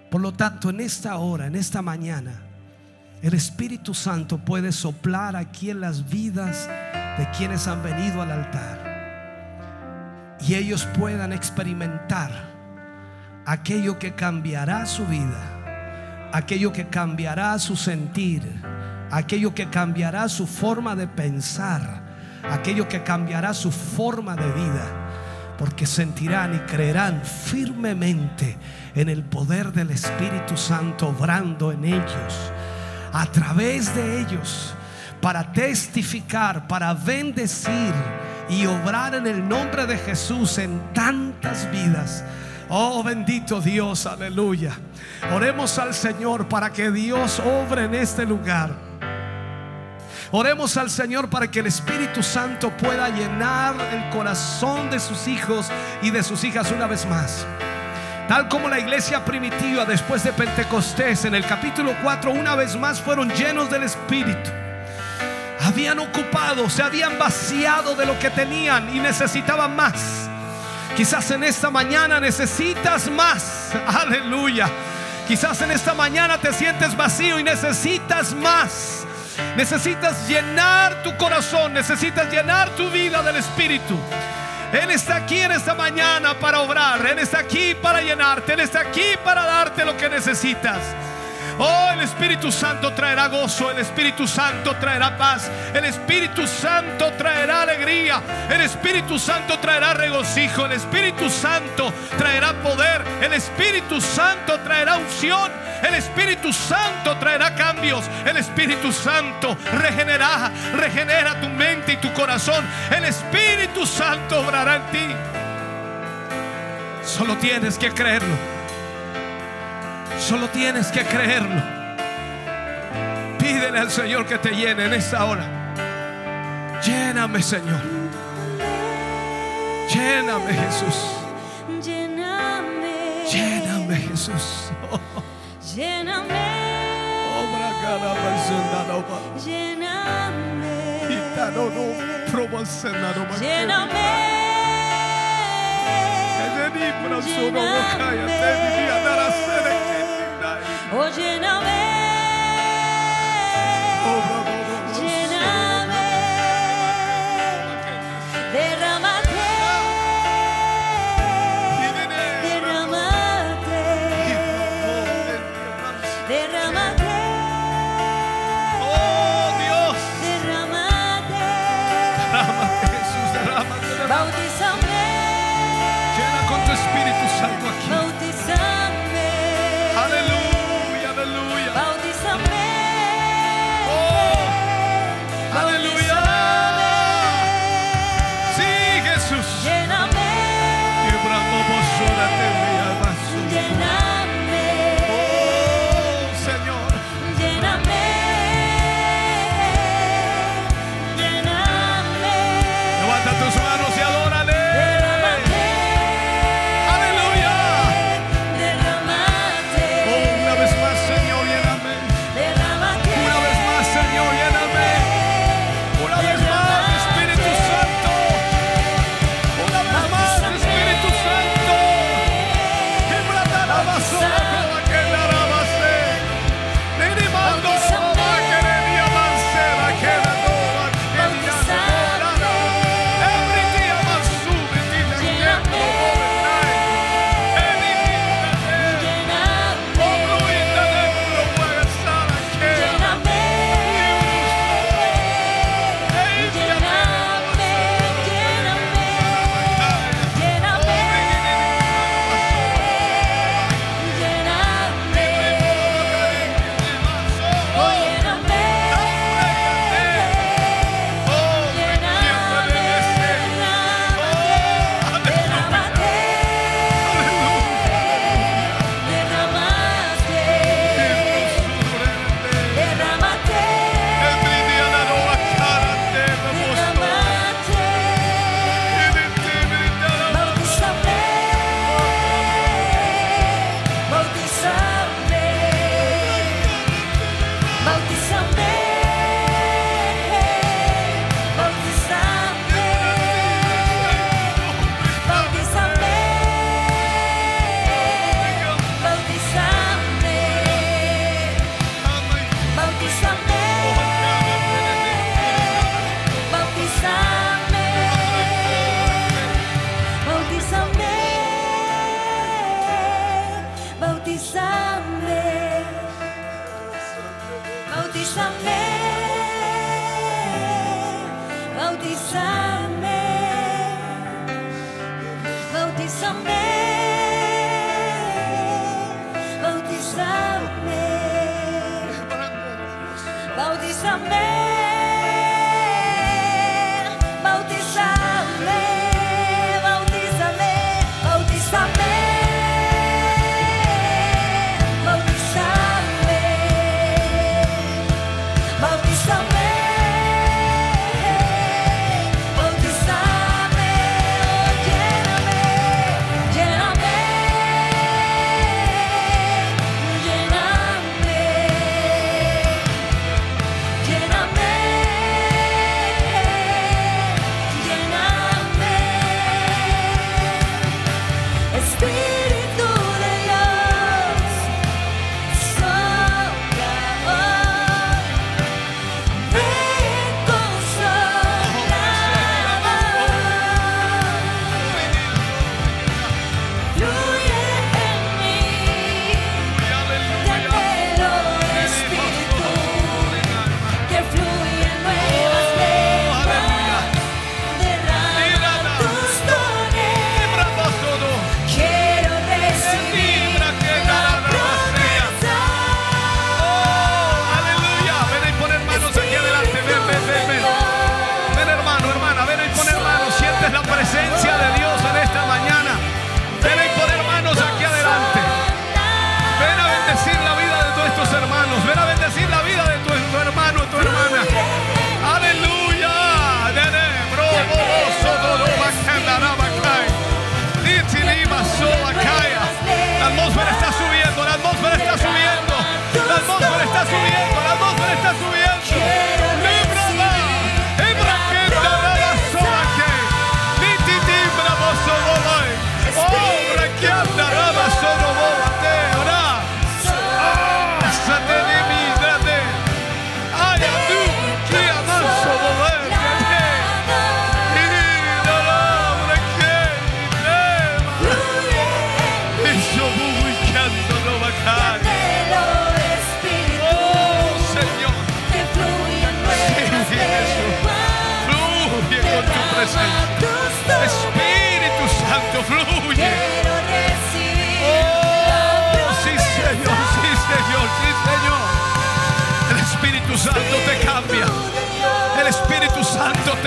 Por lo tanto, en esta hora, en esta mañana, el Espíritu Santo puede soplar aquí en las vidas de quienes han venido al altar. Y ellos puedan experimentar aquello que cambiará su vida, aquello que cambiará su sentir, aquello que cambiará su forma de pensar, aquello que cambiará su forma de vida. Porque sentirán y creerán firmemente en el poder del Espíritu Santo obrando en ellos, a través de ellos para testificar, para bendecir y obrar en el nombre de Jesús en tantas vidas. Oh bendito Dios, aleluya. Oremos al Señor para que Dios obre en este lugar. Oremos al Señor para que el Espíritu Santo pueda llenar el corazón de sus hijos y de sus hijas una vez más. Tal como la iglesia primitiva después de Pentecostés en el capítulo 4 una vez más fueron llenos del Espíritu. Habían ocupado, se habían vaciado de lo que tenían y necesitaban más. Quizás en esta mañana necesitas más. Aleluya. Quizás en esta mañana te sientes vacío y necesitas más. Necesitas llenar tu corazón, necesitas llenar tu vida del Espíritu. Él está aquí en esta mañana para obrar. Él está aquí para llenarte. Él está aquí para darte lo que necesitas. Oh, el Espíritu Santo traerá gozo, el Espíritu Santo traerá paz, el Espíritu Santo traerá alegría, el Espíritu Santo traerá regocijo, el Espíritu Santo traerá poder, el Espíritu Santo traerá unción, el Espíritu Santo traerá cambios, el Espíritu Santo regenera, regenera tu mente y tu corazón, el Espíritu Santo obrará en ti. Solo tienes que creerlo. Solo tienes que creerlo. Pídele al Señor que te llene en esta hora. Lléname, Señor. Lléname, Jesús.
Lléname.
Lléname, Jesús.
Lléname. Lléname. Lléname.
Hoje não é.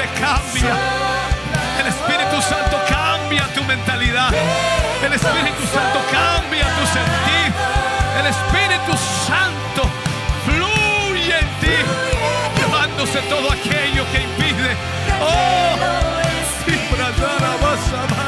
Cambia. El Espíritu Santo cambia tu mentalidad. El Espíritu Santo cambia tu sentir. El Espíritu Santo fluye en ti, llevándose todo aquello que impide. Oh.
Que